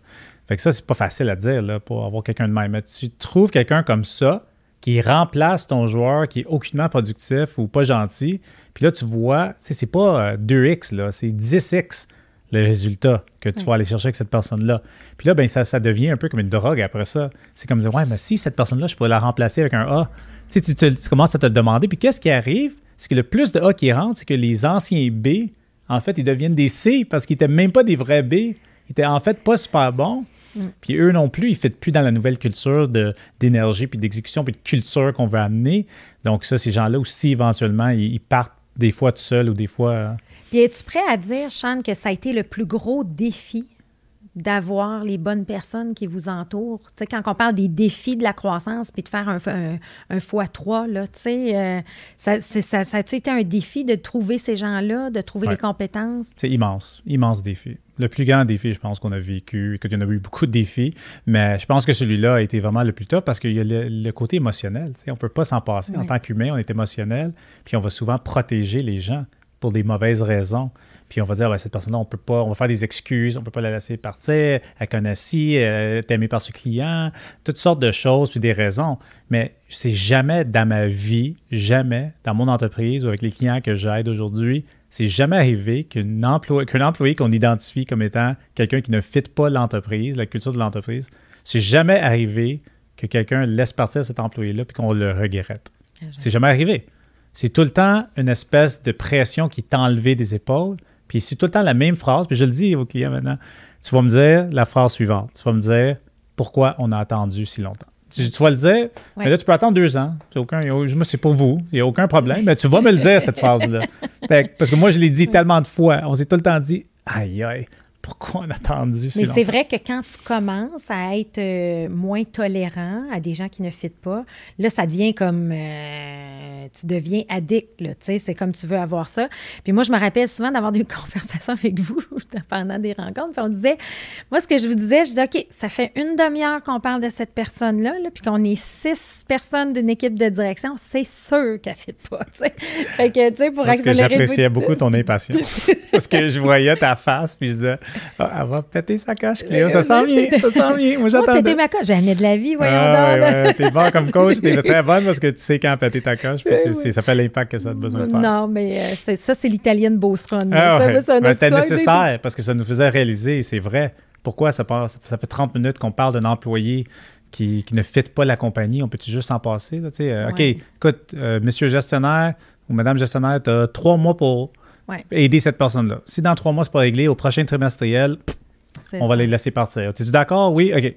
Fait que ça, c'est pas facile à dire là, pour avoir quelqu'un de même. Mais tu trouves quelqu'un comme ça, qui remplace ton joueur qui est aucunement productif ou pas gentil. Puis là, tu vois, c'est pas 2x, euh, là, c'est 10x le résultat que tu vas aller chercher avec cette personne-là. Puis là, ben, ça, ça devient un peu comme une drogue après ça. C'est comme dire, ouais, mais si cette personne-là, je pourrais la remplacer avec un A. Tu, sais, tu, commences à te le demander. Puis qu'est-ce qui arrive? C'est que le plus de A qui rentre, c'est que les anciens B, en fait, ils deviennent des C parce qu'ils n'étaient même pas des vrais B. Ils étaient en fait pas super bons. Mm. Puis eux non plus, ils ne plus dans la nouvelle culture d'énergie, puis d'exécution, puis de culture qu'on veut amener. Donc ça, ces gens-là aussi, éventuellement, ils, partent des fois tout seuls ou des fois... Euh, puis es-tu prêt à dire, Sean, que ça a été le plus gros défi d'avoir les bonnes personnes qui vous entourent. Tu sais, quand on parle des défis de la croissance, puis de faire un, un, fois trois, là, tu sais, euh, ça, ça, ça a été un défi de trouver ces gens-là, de trouver les compétences? C'est immense, immense défi. Le plus grand défi, je pense, qu'on a vécu, qu'il y en a eu beaucoup de défis, mais je pense que celui-là a été vraiment le plus top parce qu'il y a le, côté émotionnel. Tu sais, on ne peut pas s'en passer. En tant qu'humain, on est émotionnel, puis on va souvent protéger les gens pour des mauvaises raisons. Puis on va dire, cette personne-là, on peut pas, on va faire des excuses, on peut pas la laisser partir, elle connaît si, elle est aimée par ce client, toutes sortes de choses, puis des raisons. Mais c'est jamais dans ma vie, jamais dans mon entreprise ou avec les clients que j'aide aujourd'hui, c'est jamais arrivé qu'un employé, qu'un employé qu'on identifie comme étant quelqu'un qui ne fit pas l'entreprise, la culture de l'entreprise, c'est jamais arrivé que quelqu'un laisse partir cet employé-là puis qu'on le regrette. C'est jamais arrivé. C'est tout le temps une espèce de pression qui est enlevée des épaules, puis c'est tout le temps la même phrase, puis je le dis aux clients maintenant, tu vas me dire la phrase suivante. Tu vas me dire pourquoi on a attendu si longtemps. Tu, tu vas le dire, mais là, tu peux attendre deux ans. Aucun, moi, c'est pour vous. Il n'y a aucun problème. Mais tu vas me le dire, cette phrase-là. Parce que moi, je l'ai dit tellement de fois. On s'est tout le temps dit, aïe, aïe, pourquoi on a attendu Mais c'est vrai que quand tu commences à être euh, moins tolérant à des gens qui ne fitent pas, là, ça devient comme... Euh, tu deviens addict, là, tu sais, c'est comme tu veux avoir ça. Puis moi, je me rappelle souvent d'avoir des *laughs* conversations avec vous *laughs* pendant des rencontres, puis on disait... Moi, ce que je vous disais, je disais, OK, ça fait une demi-heure qu'on parle de cette personne-là, là, puis qu'on est six personnes d'une équipe de direction, c'est sûr qu'elle ne fit pas, tu sais. Fait que, tu sais, pour Parce que j'appréciais beaucoup ton *laughs* impatience. Parce que je voyais ta face, puis je disais... Ah, elle va péter sa coche, Cléo. Ça sent bien, ça sent bien. Moi, j'attends. péter ma coche, jamais de la vie, voyons ah, donc. Ouais, t'es bon comme coach, t'es *laughs* très bonne parce que tu sais quand péter ta coche, puis ça fait l'impact que ça a besoin de faire. Non, mais euh, ça, c'est l'italienne Beaustron. Ah, C'était nécessaire parce que ça nous faisait réaliser, c'est vrai. Pourquoi ça, passe, ça fait 30 minutes qu'on parle d'un employé qui, qui, ne fit pas la compagnie, on peut-tu juste s'en passer? Là, euh, OK, écoute, euh, monsieur gestionnaire ou madame gestionnaire, tu as trois mois pour aider cette personne-là. Si dans trois mois, c'est pas réglé, au prochain trimestriel, on va les laisser partir. Es-tu d'accord? Oui? OK.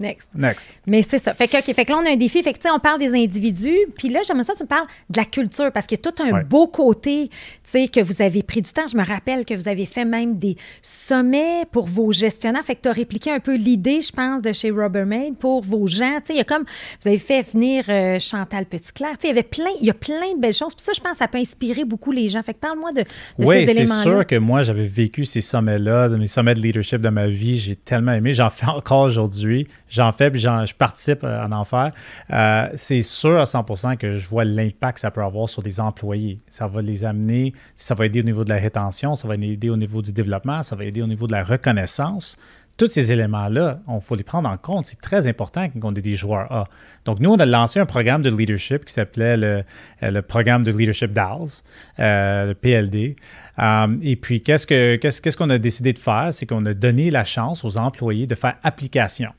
Next. Next. Mais c'est ça. Fait que, fait que là, on a un défi. Fait que, on parle des individus. Puis là, j'aimerais ça que tu me parles de la culture parce qu'il y a tout un beau côté, tu sais, que vous avez pris du temps. Je me rappelle que vous avez fait même des sommets pour vos gestionnaires. Fait que tu as répliqué un peu l'idée, je pense, de chez Rubbermaid pour vos gens. Tu sais, il y a comme, vous avez fait venir euh, Chantal Petitclerc. Tu sais, il y avait plein, il y a plein de belles choses. Puis ça, je pense, ça peut inspirer beaucoup les gens. Fait que parle-moi de, de ces éléments-là. Oui, c'est sûr que moi, j'avais vécu ces sommets-là, mes sommets de leadership de ma vie. J'ai tellement aimé. J'en fais encore aujourd'hui j'en fais puis je participe à en faire, euh, c'est sûr à 100% que je vois l'impact que ça peut avoir sur des employés. Ça va les amener, ça va aider au niveau de la rétention, ça va aider au niveau du développement, ça va aider au niveau de la reconnaissance. Tous ces éléments-là, il faut les prendre en compte. C'est très important quand on est des joueurs A. Donc, nous, on a lancé un programme de leadership qui s'appelait le, euh, programme de leadership DALS, euh, le PLD. et puis, qu'est-ce qu'on a décidé de faire? C'est qu'on a donné la chance aux employés de faire application.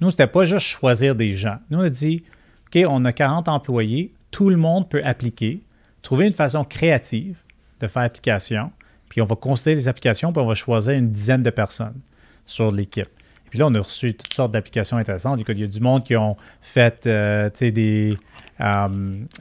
Nous, c'était pas juste choisir des gens. Nous, on a dit, OK, on a 40 employés, tout le monde peut appliquer, trouver une façon créative de faire application, puis on va considérer les applications, puis on va choisir une dizaine de personnes sur l'équipe. Puis là, on a reçu toutes sortes d'applications intéressantes. Il y a du monde qui ont fait euh, des, euh,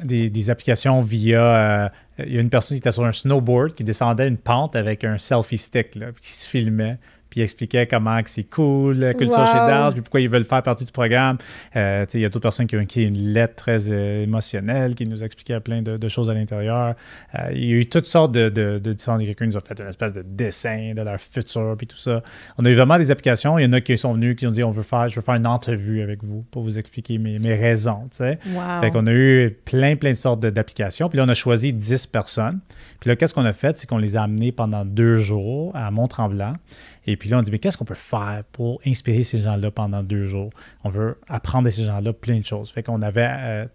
des, des, applications via. Euh, il y a une personne qui était sur un snowboard qui descendait une pente avec un selfie stick, là, qui se filmait puis il expliquait comment c'est cool, la culture chez Dars, puis pourquoi ils veulent faire partie du programme. Euh, il y a d'autres personnes qui ont écrit une lettre très euh, émotionnelle qui nous expliquait plein de, choses à l'intérieur. Euh, il y a eu toutes sortes de, de, de différents. Quelqu'un nous a fait une espèce de dessin de leur futur, puis tout ça. On a eu vraiment des applications. Il y en a qui sont venus, qui ont dit on veut faire, je veux faire une entrevue avec vous pour vous expliquer mes, mes raisons. Wow. Fait qu'on a eu plein, plein de sortes d'applications. Puis là, on a choisi 10 personnes. Puis là, qu'est-ce qu'on a fait? C'est qu'on les a amenés pendant deux jours à Mont-Tremblant. Et puis là, on dit, mais qu'est-ce qu'on peut faire pour inspirer ces gens-là pendant deux jours? On veut apprendre de ces gens-là plein de choses. Fait qu'on avait, euh,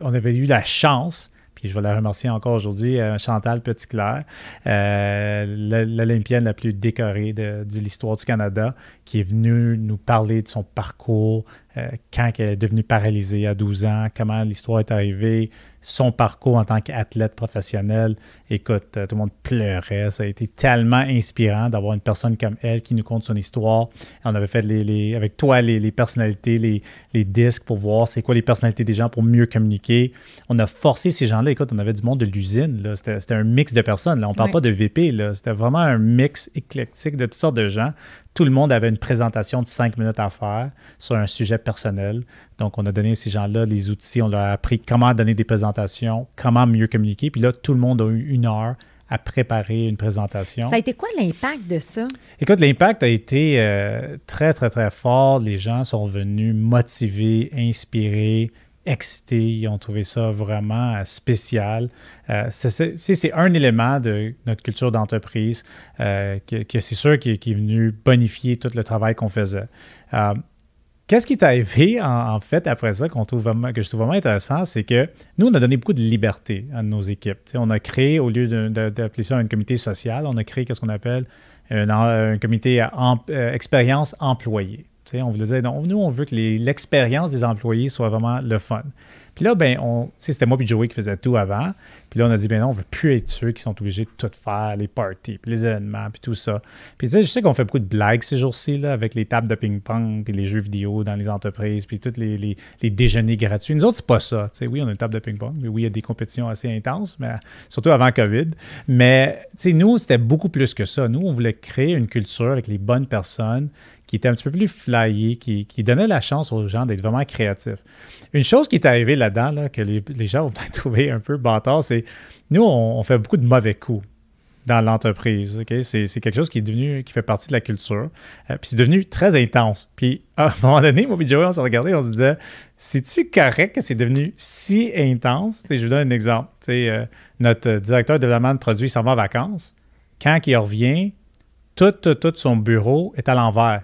on avait eu la chance puis je vais la remercier encore aujourd'hui, euh, Chantal Petitclerc, euh, l'Olympienne la plus décorée de, l'histoire du Canada, qui est venue nous parler de son parcours, euh, quand elle est devenue paralysée à 12 ans, comment l'histoire est arrivée, son parcours en tant qu'athlète professionnel. Écoute, euh, tout le monde pleurait. Ça a été tellement inspirant d'avoir une personne comme elle qui nous compte son histoire. On avait fait les, avec toi les, personnalités, les, les, disques pour voir c'est quoi les personnalités des gens pour mieux communiquer. On a forcé ces gens-là. Écoute, on avait du monde de l'usine. C'était un mix de personnes. Là. On ne parle pas de VP. C'était vraiment un mix éclectique de toutes sortes de gens tout le monde avait une présentation de cinq minutes à faire sur un sujet personnel. Donc, on a donné à ces gens-là les outils, on leur a appris comment donner des présentations, comment mieux communiquer. Puis là, tout le monde a eu une heure à préparer une présentation. Ça a été quoi l'impact de ça? Écoute, l'impact a été euh, très, très, très fort. Les gens sont venus motivés, inspirés, excités, ils ont trouvé ça vraiment euh, spécial. Euh, c'est un élément de notre culture d'entreprise euh, que, c'est sûr qui, est venu bonifier tout le travail qu'on faisait. Qu'est-ce qui est arrivé en, fait après ça qu'on trouve que je trouve vraiment intéressant, c'est que nous, on a donné beaucoup de liberté à nos équipes. on a créé, au lieu d'appeler ça un comité social, on a créé ce qu'on appelle un, comité expérience employée on voulait dire, nous, on veut que l'expérience des employés soit vraiment le fun. Puis là, ben, on, c'était moi et Joey qui faisait tout avant. Puis là, on a dit, ben non, on veut plus être ceux qui sont obligés de tout faire, les parties, les événements, puis tout ça. Puis tu sais, je sais qu'on fait beaucoup de blagues ces jours-ci, avec les tables de ping-pong, puis les jeux vidéo dans les entreprises, puis tous les, les, déjeuners gratuits. Nous autres, c'est pas ça. Oui, on a une table de ping-pong, mais oui, il y a des compétitions assez intenses, mais surtout avant COVID. Mais nous, c'était beaucoup plus que ça. Nous, on voulait créer une culture avec les bonnes personnes qui étaient un petit peu plus flyées, qui, donnaient la chance aux gens d'être vraiment créatifs. Une chose qui est arrivée là-dedans, que les, gens vont peut-être *laughs* trouver un peu bâtard, c'est nous, on, fait beaucoup de mauvais coups dans l'entreprise. C'est, quelque chose qui est devenu, qui fait partie de la culture. Euh, puis c'est devenu très intense. Puis *laughs* à un moment donné, moi et Joey, on se regardait, on se disait, c'est-tu correct que c'est devenu si intense? je vous donne un exemple. Euh, notre directeur de développement de produits s'en va en vacances. Quand il revient, tout, tout, tout son bureau est à l'envers.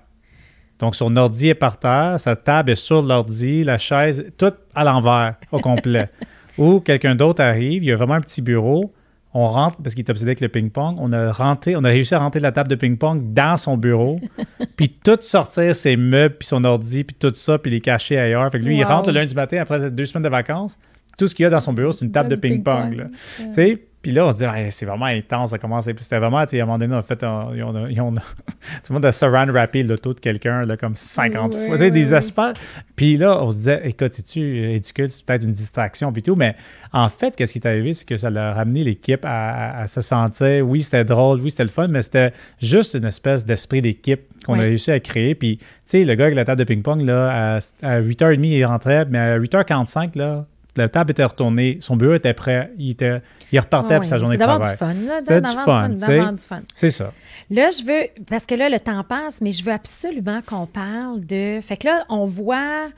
Donc, son ordi est par terre, sa table est sur l'ordi, la chaise, tout à l'envers, au complet. *laughs* Ou quelqu'un d'autre arrive, il y a vraiment un petit bureau, on rentre, parce qu'il est obsédé avec le ping-pong, on a rentré, on a réussi à rentrer la table de ping-pong dans son bureau, *laughs* puis tout sortir ses meubles, puis son ordi, puis tout ça, puis les cacher ailleurs. Fait que lui, il rentre le lundi matin après deux semaines de vacances, tout ce qu'il y a dans son bureau, c'est une table de ping-pong. Tu sais, puis là, on se dit, c'est vraiment intense, ça commence. C'était vraiment, à un moment donné, on a fait, *laughs* tout le monde a surround rappé l'auto de quelqu'un, là, comme 50 fois. Sais, des espaces. Puis là, on se disait, écoute, c'est-tu ridicule, c'est peut-être une distraction, puis tout. Mais en fait, qu'est-ce qui est arrivé, c'est que ça a ramené l'équipe à, se sentir, oui, c'était drôle, oui, c'était le fun, mais c'était juste une espèce d'esprit d'équipe qu'on a réussi à créer. Puis, tu sais, le gars avec la table de ping-pong, là, à, à 8h30, il rentrait, mais à 8h45, là, la table était retournée, son bureau était prêt, il, était, il repartait pour sa journée de travail. C'était du fun. C'était du fun. C'est ça. Là, je veux, parce que là, le temps passe, mais je veux absolument qu'on parle de. Fait que là, on voit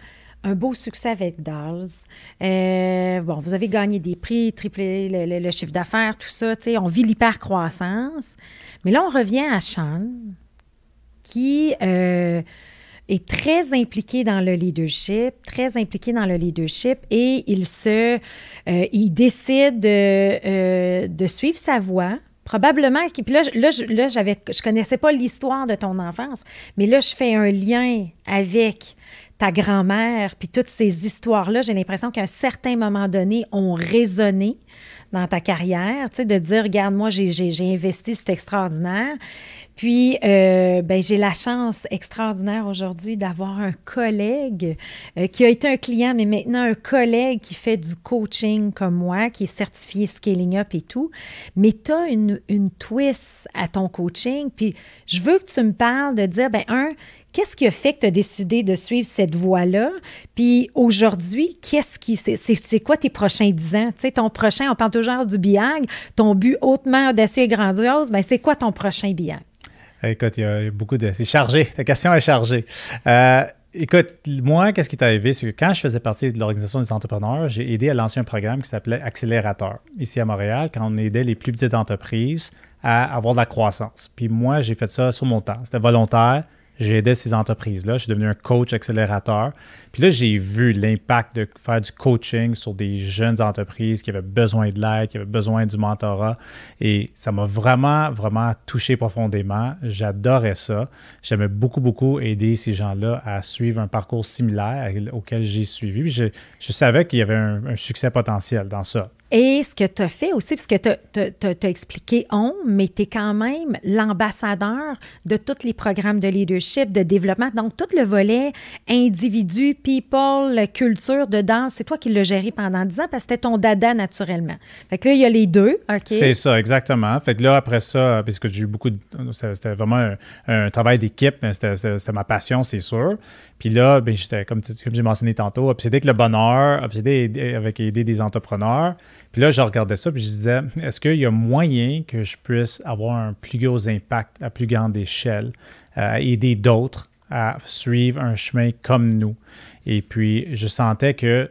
un beau succès avec Dolls. Euh, bon, vous avez gagné des prix, triplé le, chiffre d'affaires, tout ça. On vit l'hyper-croissance. Mais là, on revient à Sean, qui. Euh, est très impliqué dans le leadership, très impliqué dans le leadership et il se, euh, il décide de, euh, de suivre sa voie. Probablement, puis là, là, là j'avais, je connaissais pas l'histoire de ton enfance, mais là, je fais un lien avec ta grand-mère, puis toutes ces histoires-là, j'ai l'impression qu'à un certain moment donné, ont résonné dans ta carrière, tu sais, de dire, regarde, moi, j'ai investi, c'est extraordinaire. Puis, euh, ben, j'ai la chance extraordinaire aujourd'hui d'avoir un collègue euh, qui a été un client, mais maintenant un collègue qui fait du coaching comme moi, qui est certifié Scaling Up et tout. Mais tu as une, une twist à ton coaching. Puis, je veux que tu me parles de dire, ben, un, Qu'est-ce qui a fait que tu as décidé de suivre cette voie-là? Puis aujourd'hui, qu'est-ce qui c'est, quoi tes prochains dix ans? Tu sais, ton prochain, on parle toujours du BIAG, ton but hautement audacieux et grandiose, ben c'est quoi ton prochain BIAG? Écoute, il y a beaucoup de. C'est chargé. Ta question est chargée. Euh, écoute, moi, qu'est-ce qui est arrivé? C'est que quand je faisais partie de l'Organisation des entrepreneurs, j'ai aidé à lancer un programme qui s'appelait Accélérateur, ici à Montréal, quand on aidait les plus petites entreprises à avoir de la croissance. Puis moi, j'ai fait ça sur mon temps. C'était volontaire. J'ai aidé ces entreprises-là. Je suis devenu un coach accélérateur. Puis là, j'ai vu l'impact de faire du coaching sur des jeunes entreprises qui avaient besoin de l'aide, qui avaient besoin du mentorat. Et ça m'a vraiment, vraiment touché profondément. J'adorais ça. J'aimais beaucoup, beaucoup aider ces gens-là à suivre un parcours similaire auquel j'ai suivi. je, savais qu'il y avait un succès potentiel dans ça. Et ce que tu as fait aussi, parce que tu as, expliqué on, mais tu es quand même l'ambassadeur de tous les programmes de leadership, de développement. Donc, tout le volet individu, people, culture de danse, c'est toi qui l'as géré pendant 10 ans parce que c'était ton dada naturellement. Fait que là, il y a les deux. OK? C'est ça, exactement. Fait que là, après ça, parce que j'ai eu beaucoup de. C'était vraiment un, travail d'équipe, mais c'était ma passion, c'est sûr. Puis là, ben, j'étais, comme, comme j'ai mentionné tantôt, obsédé avec le bonheur, obsédé avec aider des entrepreneurs. Puis là, je regardais ça, puis je disais, est-ce qu'il y a moyen que je puisse avoir un plus gros impact à plus grande échelle, à euh, aider d'autres à suivre un chemin comme nous? Et puis, je sentais que,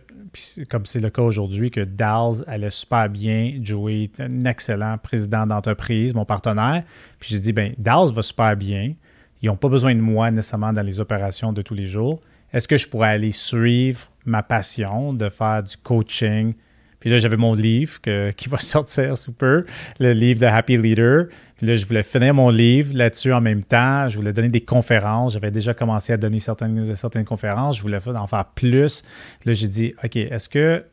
comme c'est le cas aujourd'hui, que Dals allait super bien. Joey est un excellent président d'entreprise, mon partenaire. Puis j'ai dit, ben Dals va super bien. Ils n'ont pas besoin de moi nécessairement dans les opérations de tous les jours. Est-ce que je pourrais aller suivre ma passion de faire du coaching, puis là, j'avais mon livre *laughs* qui va sortir sous peu, le livre de Happy Leader. Puis là, je voulais finir mon livre là-dessus en même temps. Je voulais donner des conférences. J'avais déjà commencé à donner certaines, conférences. Je voulais en faire plus. Là, j'ai dit, OK, est-ce que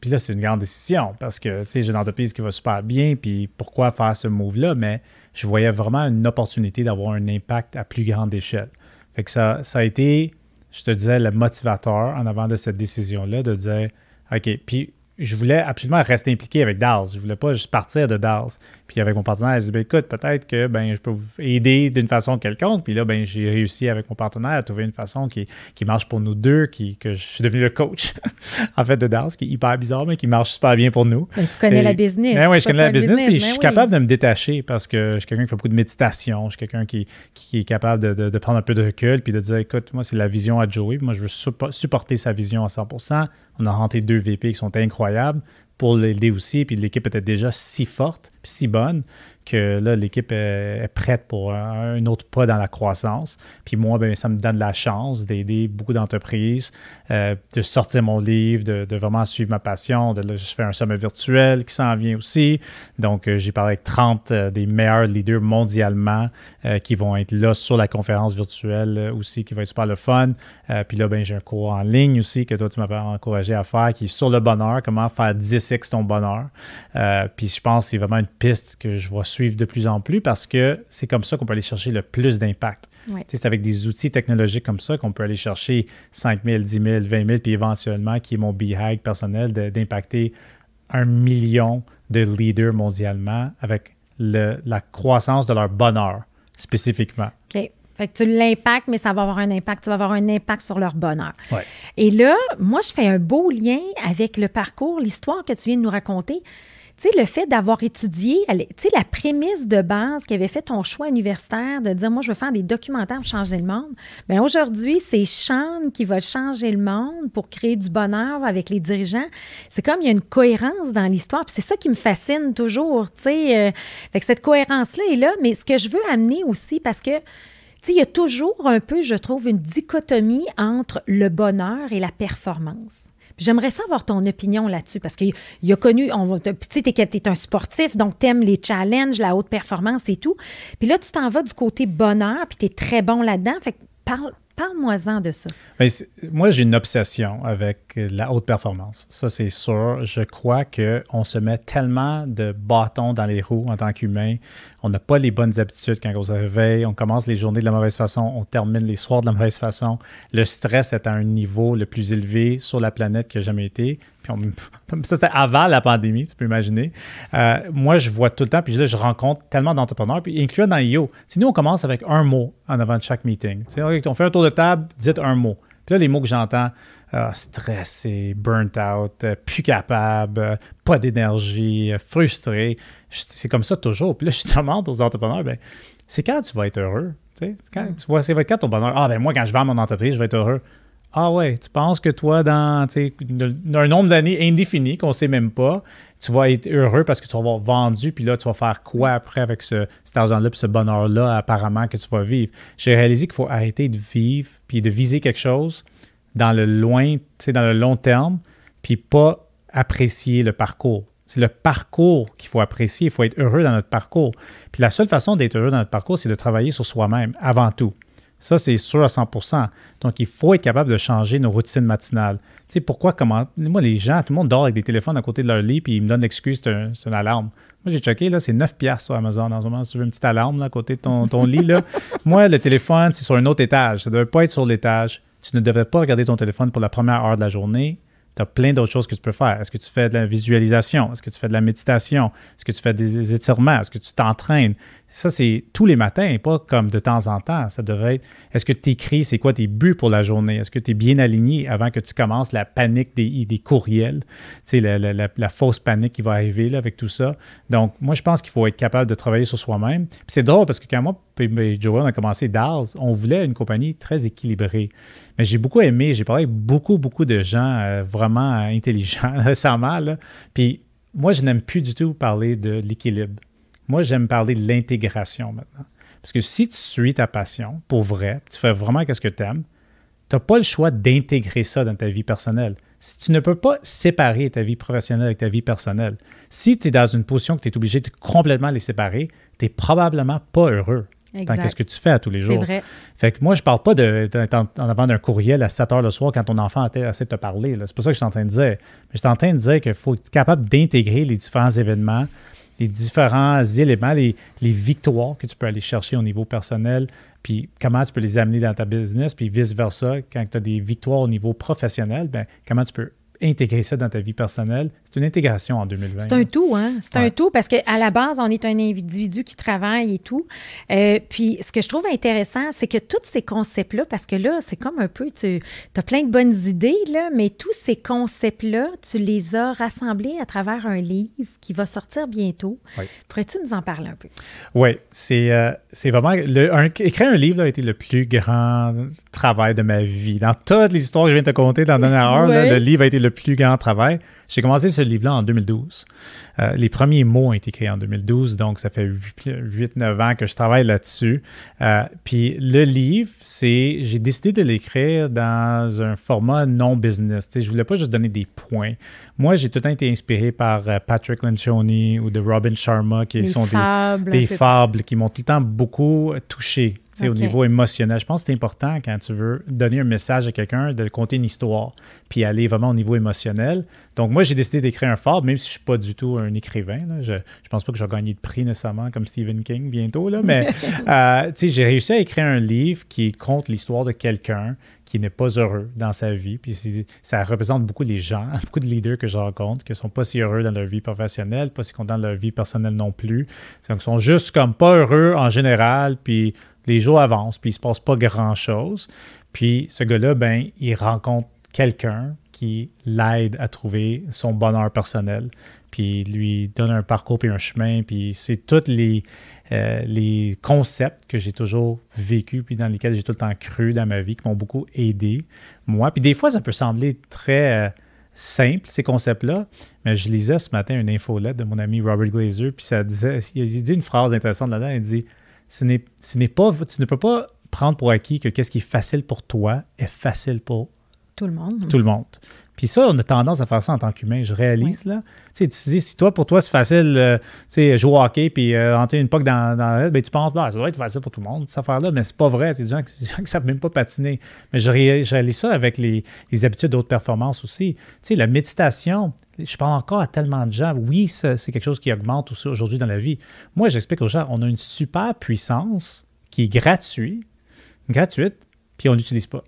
Puis là, c'est une grande décision parce que, tu sais, j'ai une entreprise qui va super bien, puis pourquoi faire ce move-là? Mais je voyais vraiment une opportunité d'avoir un impact à plus grande échelle. Fait que ça, ça a été, je te disais, le motivateur en avant de cette décision-là, de dire, OK, puis je voulais absolument rester impliqué avec DALS. Je voulais pas juste partir de DALS. Puis avec mon partenaire, je dis ben, écoute, peut-être que ben, je peux vous aider d'une façon quelconque. Puis là, ben, j'ai réussi avec mon partenaire à trouver une façon qui, qui marche pour nous deux, qui, que je suis devenu le coach *laughs* en fait de DALS, qui est hyper bizarre, mais qui marche super bien pour nous. Ben, tu connais la business. Ben, oui, je connais la business, puis je suis capable de me détacher parce que je suis quelqu'un qui fait beaucoup de méditation. Je suis quelqu'un qui, qui, est capable de, de, prendre un peu de recul puis de dire écoute, moi, c'est la vision à Joey. Moi, je veux supporter sa vision à 100% On a rentré deux VP qui sont incroyables pour l'aider aussi. Puis l'équipe était déjà si forte, si bonne, que là, l'équipe est, prête pour un, autre pas dans la croissance. Puis moi, ben, ça me donne la chance d'aider beaucoup d'entreprises, euh, de sortir mon livre, de, vraiment suivre ma passion. De, je fais un sommet virtuel qui s'en vient aussi. Donc, euh, j'ai parlé avec 30 euh, des meilleurs leaders mondialement qui vont être là sur la conférence virtuelle aussi, qui va être super le fun. puis là, ben, j'ai un cours en ligne aussi que toi, tu m'as encouragé à faire, qui est sur le bonheur, comment faire 10x ton bonheur. puis je pense que c'est vraiment une piste que je vois suivre de plus en plus parce que c'est comme ça qu'on peut aller chercher le plus d'impact. C'est avec des outils technologiques comme ça qu'on peut aller chercher 5 000, 10 000, 20 000, puis éventuellement, qui est mon BHAG personnel, d'impacter un million de leaders mondialement avec la croissance de leur bonheur spécifiquement. OK. Fait que tu l'impactes, mais ça va avoir un impact. Tu vas avoir un impact sur leur bonheur. Et là, moi, je fais un beau lien avec le parcours, l'histoire que tu viens de nous raconter tu sais, le fait d'avoir étudié, tu sais, la prémisse de base qui avait fait ton choix universitaire de dire, moi, je veux faire des documentaires pour changer le monde. Bien, aujourd'hui, c'est Sean qui va changer le monde pour créer du bonheur avec les dirigeants. C'est comme il y a une cohérence dans l'histoire. C'est ça qui me fascine toujours, tu sais. Euh, fait que cette cohérence-là est là. Mais ce que je veux amener aussi, parce que, il y a toujours un peu, je trouve, une dichotomie entre le bonheur et la performance. J'aimerais savoir ton opinion là-dessus parce qu'il a connu, tu sais, tu es, un sportif, donc tu aimes les challenges, la haute performance et tout. Puis là, tu t'en vas du côté bonheur, puis tu es très bon là-dedans. Fait que parle, Parle-moi-en de ça. Ben, moi, j'ai une obsession avec la haute performance. Ça, c'est sûr. Je crois qu'on se met tellement de bâtons dans les roues en tant qu'humain. On n'a pas les bonnes habitudes quand on se réveille. On commence les journées de la mauvaise façon. On termine les soirs de la mauvaise façon. Le stress est à un niveau le plus élevé sur la planète qui a jamais été *laughs* ça, c'était avant la pandémie, tu peux imaginer. Euh, moi, je vois tout le temps, puis là, je rencontre tellement d'entrepreneurs, puis incluant dans IO. Si nous, on commence avec un mot en avant de chaque meeting. On fait un tour de table, dites un mot. Puis là, les mots que j'entends, euh, stressé, burnt out, euh, plus capable, pas d'énergie, frustré. C'est comme ça toujours. Puis là, je *laughs* demande aux entrepreneurs, ben, c'est quand tu vas être heureux? Quand, mm. tu vois, c'est quand ton bonheur? Ah, ben moi, quand je vends mon entreprise, je vais être heureux. Ah ouais, tu penses que toi, dans un nombre d'années indéfini qu'on ne sait même pas, tu vas être heureux parce que tu vas avoir vendu, puis là, tu vas faire quoi après avec ce, cet argent-là, puis ce bonheur-là, apparemment, que tu vas vivre? J'ai réalisé qu'il faut arrêter de vivre, puis de viser quelque chose dans le loin, dans le long terme, puis pas apprécier le parcours. C'est le parcours qu'il faut apprécier. Il faut être heureux dans notre parcours. Puis la seule façon d'être heureux dans notre parcours, c'est de travailler sur soi-même avant tout. Ça, c'est sûr à 100% Donc, il faut être capable de changer nos routines matinales. Tu sais, pourquoi, comment. Moi, les gens, tout le monde dort avec des téléphones à côté de leur lit, puis ils me donnent l'excuse, c'est une alarme. Moi, j'ai checké, là, c'est 9 piastres sur Amazon en ce moment. Si tu veux une petite alarme là, à côté de ton, ton lit, là. *laughs* Moi, le téléphone, c'est sur un autre étage. Ça ne devrait pas être sur l'étage. Tu ne devrais pas regarder ton téléphone pour la première heure de la journée tu as plein d'autres choses que tu peux faire. Est-ce que tu fais de la visualisation? Est-ce que tu fais de la méditation? Est-ce que tu fais des étirements? Est-ce que tu t'entraînes? Ça, c'est tous les matins, pas comme de temps en temps. Ça devrait être, est-ce que tu écris, c'est quoi tes buts pour la journée? Est-ce que tu es bien aligné avant que tu commences la panique des, courriels? Tu la, fausse panique qui va arriver avec tout ça. Donc, moi, je pense qu'il faut être capable de travailler sur soi-même. c'est drôle parce que quand moi et Joel, on a commencé DARS, on voulait une compagnie très équilibrée. Mais j'ai beaucoup aimé, j'ai parlé avec beaucoup, beaucoup de gens euh, vraiment intelligents *laughs* récemment. Là. Puis moi, je n'aime plus du tout parler de l'équilibre. Moi, j'aime parler de l'intégration maintenant. Parce que si tu suis ta passion, pour vrai, tu fais vraiment ce que tu aimes, tu n'as pas le choix d'intégrer ça dans ta vie personnelle. Si tu ne peux pas séparer ta vie professionnelle avec ta vie personnelle, si tu es dans une position que tu es obligé de complètement les séparer, tu n'es probablement pas heureux. Tant que ce que tu fais à tous les jours. C'est vrai. Fait que moi, je parle pas de, en, avant d'un courriel à 7 heures le soir quand ton enfant essaie de te parler. C'est pas ça que je suis en train de dire. Mais je suis en train de dire qu'il faut être capable d'intégrer les différents événements, les différents éléments, les, les, victoires que tu peux aller chercher au niveau personnel, puis comment tu peux les amener dans ta business, puis vice-versa. Quand tu as des victoires au niveau professionnel, ben, comment tu peux intégrer ça dans ta vie personnelle. C'est une intégration en 2020. C'est un tout, hein? C'est un tout parce qu'à la base, on est un individu qui travaille et tout. Euh, puis ce que je trouve intéressant, c'est que tous ces concepts-là, parce que là, c'est comme un peu, tu as plein de bonnes idées, là, mais tous ces concepts-là, tu les as rassemblés à travers un livre qui va sortir bientôt. Pourrais-tu nous en parler un peu? Oui, c'est euh, vraiment. Le, écrire un livre a été le plus grand travail de ma vie. Dans toutes les histoires que je viens de te conter dans la dernière heure, le livre a été le plus grand travail. J'ai commencé ce livre-là en 2012. Euh, les premiers mots ont été créés en 2012, donc ça fait 8-9 ans que je travaille là-dessus. Euh, puis le livre, c'est, j'ai décidé de l'écrire dans un format non business. Je je voulais pas juste donner des points. Moi, j'ai tout le temps été inspiré par euh, Patrick Lencioni ou de Robin Sharma, qui sont des, des fables qui m'ont tout le temps beaucoup touché au niveau émotionnel. Je pense que c'est important quand tu veux donner un message à quelqu'un de conter une histoire, puis aller vraiment au niveau émotionnel. Donc, moi, j'ai décidé d'écrire un fable, même si je ne suis pas du tout un écrivain. Je ne pense pas que je vais gagner de prix nécessairement comme Stephen King bientôt, là, mais *laughs* euh, j'ai réussi à écrire un livre qui compte l'histoire de quelqu'un qui n'est pas heureux dans sa vie. Puis ça représente beaucoup les gens, *laughs* beaucoup de leaders que je rencontre qui ne sont pas si heureux dans leur vie professionnelle, pas si contents de leur vie personnelle non plus. Donc, ils sont juste comme pas heureux en général, puis les jours avancent, puis il ne se passe pas grand-chose. Puis ce gars-là, ben, il rencontre quelqu'un qui l'aide à trouver son bonheur personnel, puis lui donne un parcours puis un chemin, puis c'est tous les, euh, les concepts que j'ai toujours vécu puis dans lesquels j'ai tout le temps cru dans ma vie, qui m'ont beaucoup aidé, moi. Puis des fois, ça peut sembler très... Euh, simple, ces concepts-là. Mais je lisais ce matin une infolette de mon ami Robert Glazer, puis ça disait, il dit une phrase intéressante là-dedans, il dit ce n'est pas, tu ne peux pas prendre pour acquis que qu'est-ce qui est facile pour toi est facile pour tout le monde. Tout le monde. Puis ça, on a tendance à faire ça en tant qu'humain, je réalise. Là. Tu, sais, tu te dis, si toi, pour toi, c'est facile, euh, tu sais, jouer au hockey puis euh, entrer une poque dans, dans ben, tu penses, bah, ça doit être facile pour tout le monde, cette affaire-là, mais c'est pas vrai. C'est des gens qui *laughs* ne savent même pas patiner. Mais je, réalise ça avec les, les habitudes d'autres performances aussi. Tu sais, la méditation, je parle encore à tellement de gens. Oui, c'est quelque chose qui augmente aussi aujourd'hui dans la vie. Moi, j'explique aux gens, on a une super puissance qui est gratuite, gratuite, puis on ne l'utilise pas.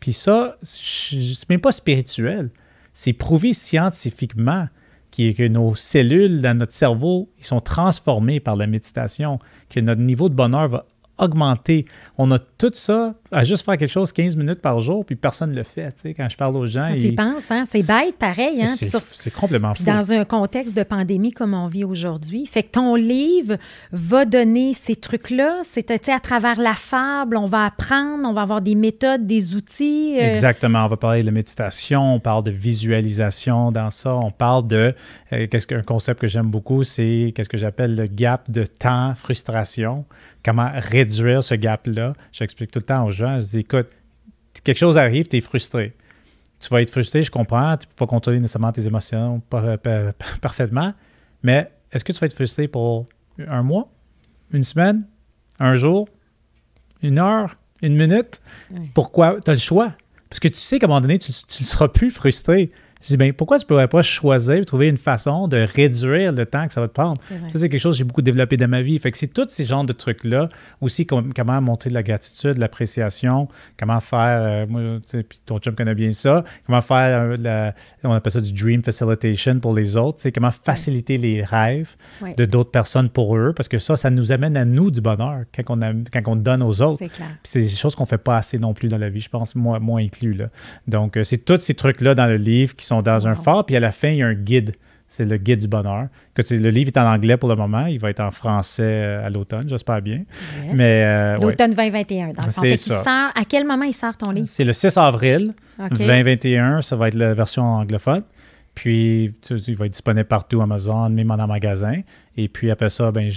Puis ça, c'est même pas spirituel. C'est prouvé scientifiquement que nos cellules dans notre cerveau, ils sont transformées par la méditation, que notre niveau de bonheur va augmenter. On a tout ça à juste faire quelque chose 15 minutes par jour, puis personne ne le fait. Tu sais, quand je parle aux gens. tu penses, hein? c'est bête pareil. Hein? C'est complètement fou. Dans un contexte de pandémie comme on vit aujourd'hui. Fait que ton livre va donner ces trucs-là. C'est à travers la fable, on va apprendre, on va avoir des méthodes, des outils. Euh. Exactement. On va parler de méditation, on parle de visualisation dans ça. On parle de. Euh, qu'est-ce qu'un concept que j'aime beaucoup, c'est qu'est-ce que j'appelle le gap de temps, frustration comment réduire ce gap-là. J'explique tout le temps aux gens, je dis, écoute, quelque chose arrive, tu es frustré. Tu vas être frustré, je comprends, tu ne peux pas contrôler nécessairement tes émotions *laughs* parfaitement, mais est-ce que tu vas être frustré pour un mois, une semaine, un jour, une heure, une minute? Pourquoi? Tu as le choix. Parce que tu sais qu'à un moment donné, tu ne seras plus frustré. Je dis, bien, pourquoi tu ne pourrais pas choisir, trouver une façon de réduire le temps que ça va te prendre? Ça, c'est quelque chose que j'ai beaucoup développé dans ma vie. Fait que c'est tous ces genres de trucs-là. Aussi, comment montrer de la gratitude, l'appréciation, comment faire, euh, moi, puis ton chum connaît bien ça, comment faire, euh, on appelle ça du dream facilitation pour les autres, comment faciliter les rêves de d'autres personnes pour eux, parce que ça, ça nous amène à nous du bonheur quand on, quand on donne aux autres. C'est des choses qu'on ne fait pas assez non plus dans la vie, je pense, moi, moi inclus. Là. Donc, euh, c'est tous ces trucs-là dans le livre qui sont dans un phare, puis à la fin, il y a un guide. C'est le guide du bonheur. Que le livre est en anglais pour le moment. Il va être en français euh, à l'automne, j'espère bien. Mais euh, L'automne 2021, dans le fond. ça. à quel moment il sort ton livre? C'est le 6 avril 2021. Ça va être la version anglophone. Puis, il va être disponible partout, Amazon, même en magasin. Et puis après ça, ben,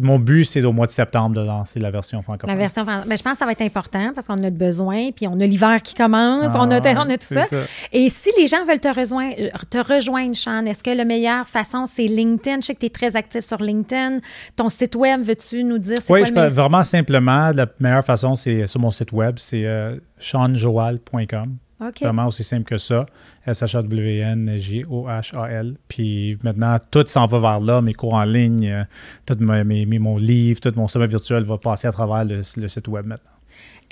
mon but, c'est au mois de septembre de lancer la version francophone. La version ben, je pense que ça va être important parce qu'on a besoin, puis on a l'hiver qui commence, on, a, ah, on a tout ça. Et si les gens veulent te rejoindre, te rejoindre Sean, est-ce que la meilleure façon, c'est LinkedIn? Je sais que tu es très actif sur LinkedIn. Ton site web, veux-tu nous dire oui, quoi? Oui, vraiment simplement, la meilleure façon, c'est sur mon site web, c'est euh, seanjoal.com. Vraiment aussi simple que ça. S-H-A-W-N-J-O-H-A-L. Puis maintenant, tout s'en va vers là. Mes cours en ligne, euh, tout mes, mon livre, tout mon sommet virtuel va passer à travers le site web maintenant.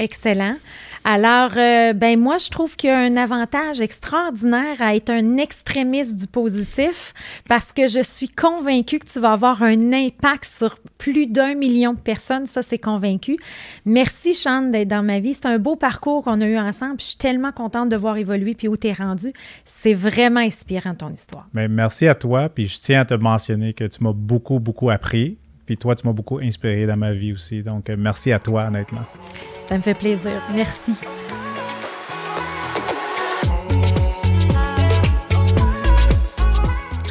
Excellent. Alors, euh, ben moi, je trouve qu'il y a un avantage extraordinaire à être un extrémiste du positif parce que je suis convaincue que tu vas avoir un impact sur plus d'un million de personnes. Ça, c'est convaincu. Merci, Sean, d'être dans ma vie. C'est un beau parcours qu'on a eu ensemble. Je suis tellement contente de voir évoluer puis où tu es rendu. C'est vraiment inspirant, ton histoire. Ben, merci à toi. Puis je tiens à te mentionner que tu m'as beaucoup, beaucoup appris. Puis toi, tu m'as beaucoup inspiré dans ma vie aussi. Donc, euh, merci à toi, honnêtement. Ça me fait plaisir. Merci.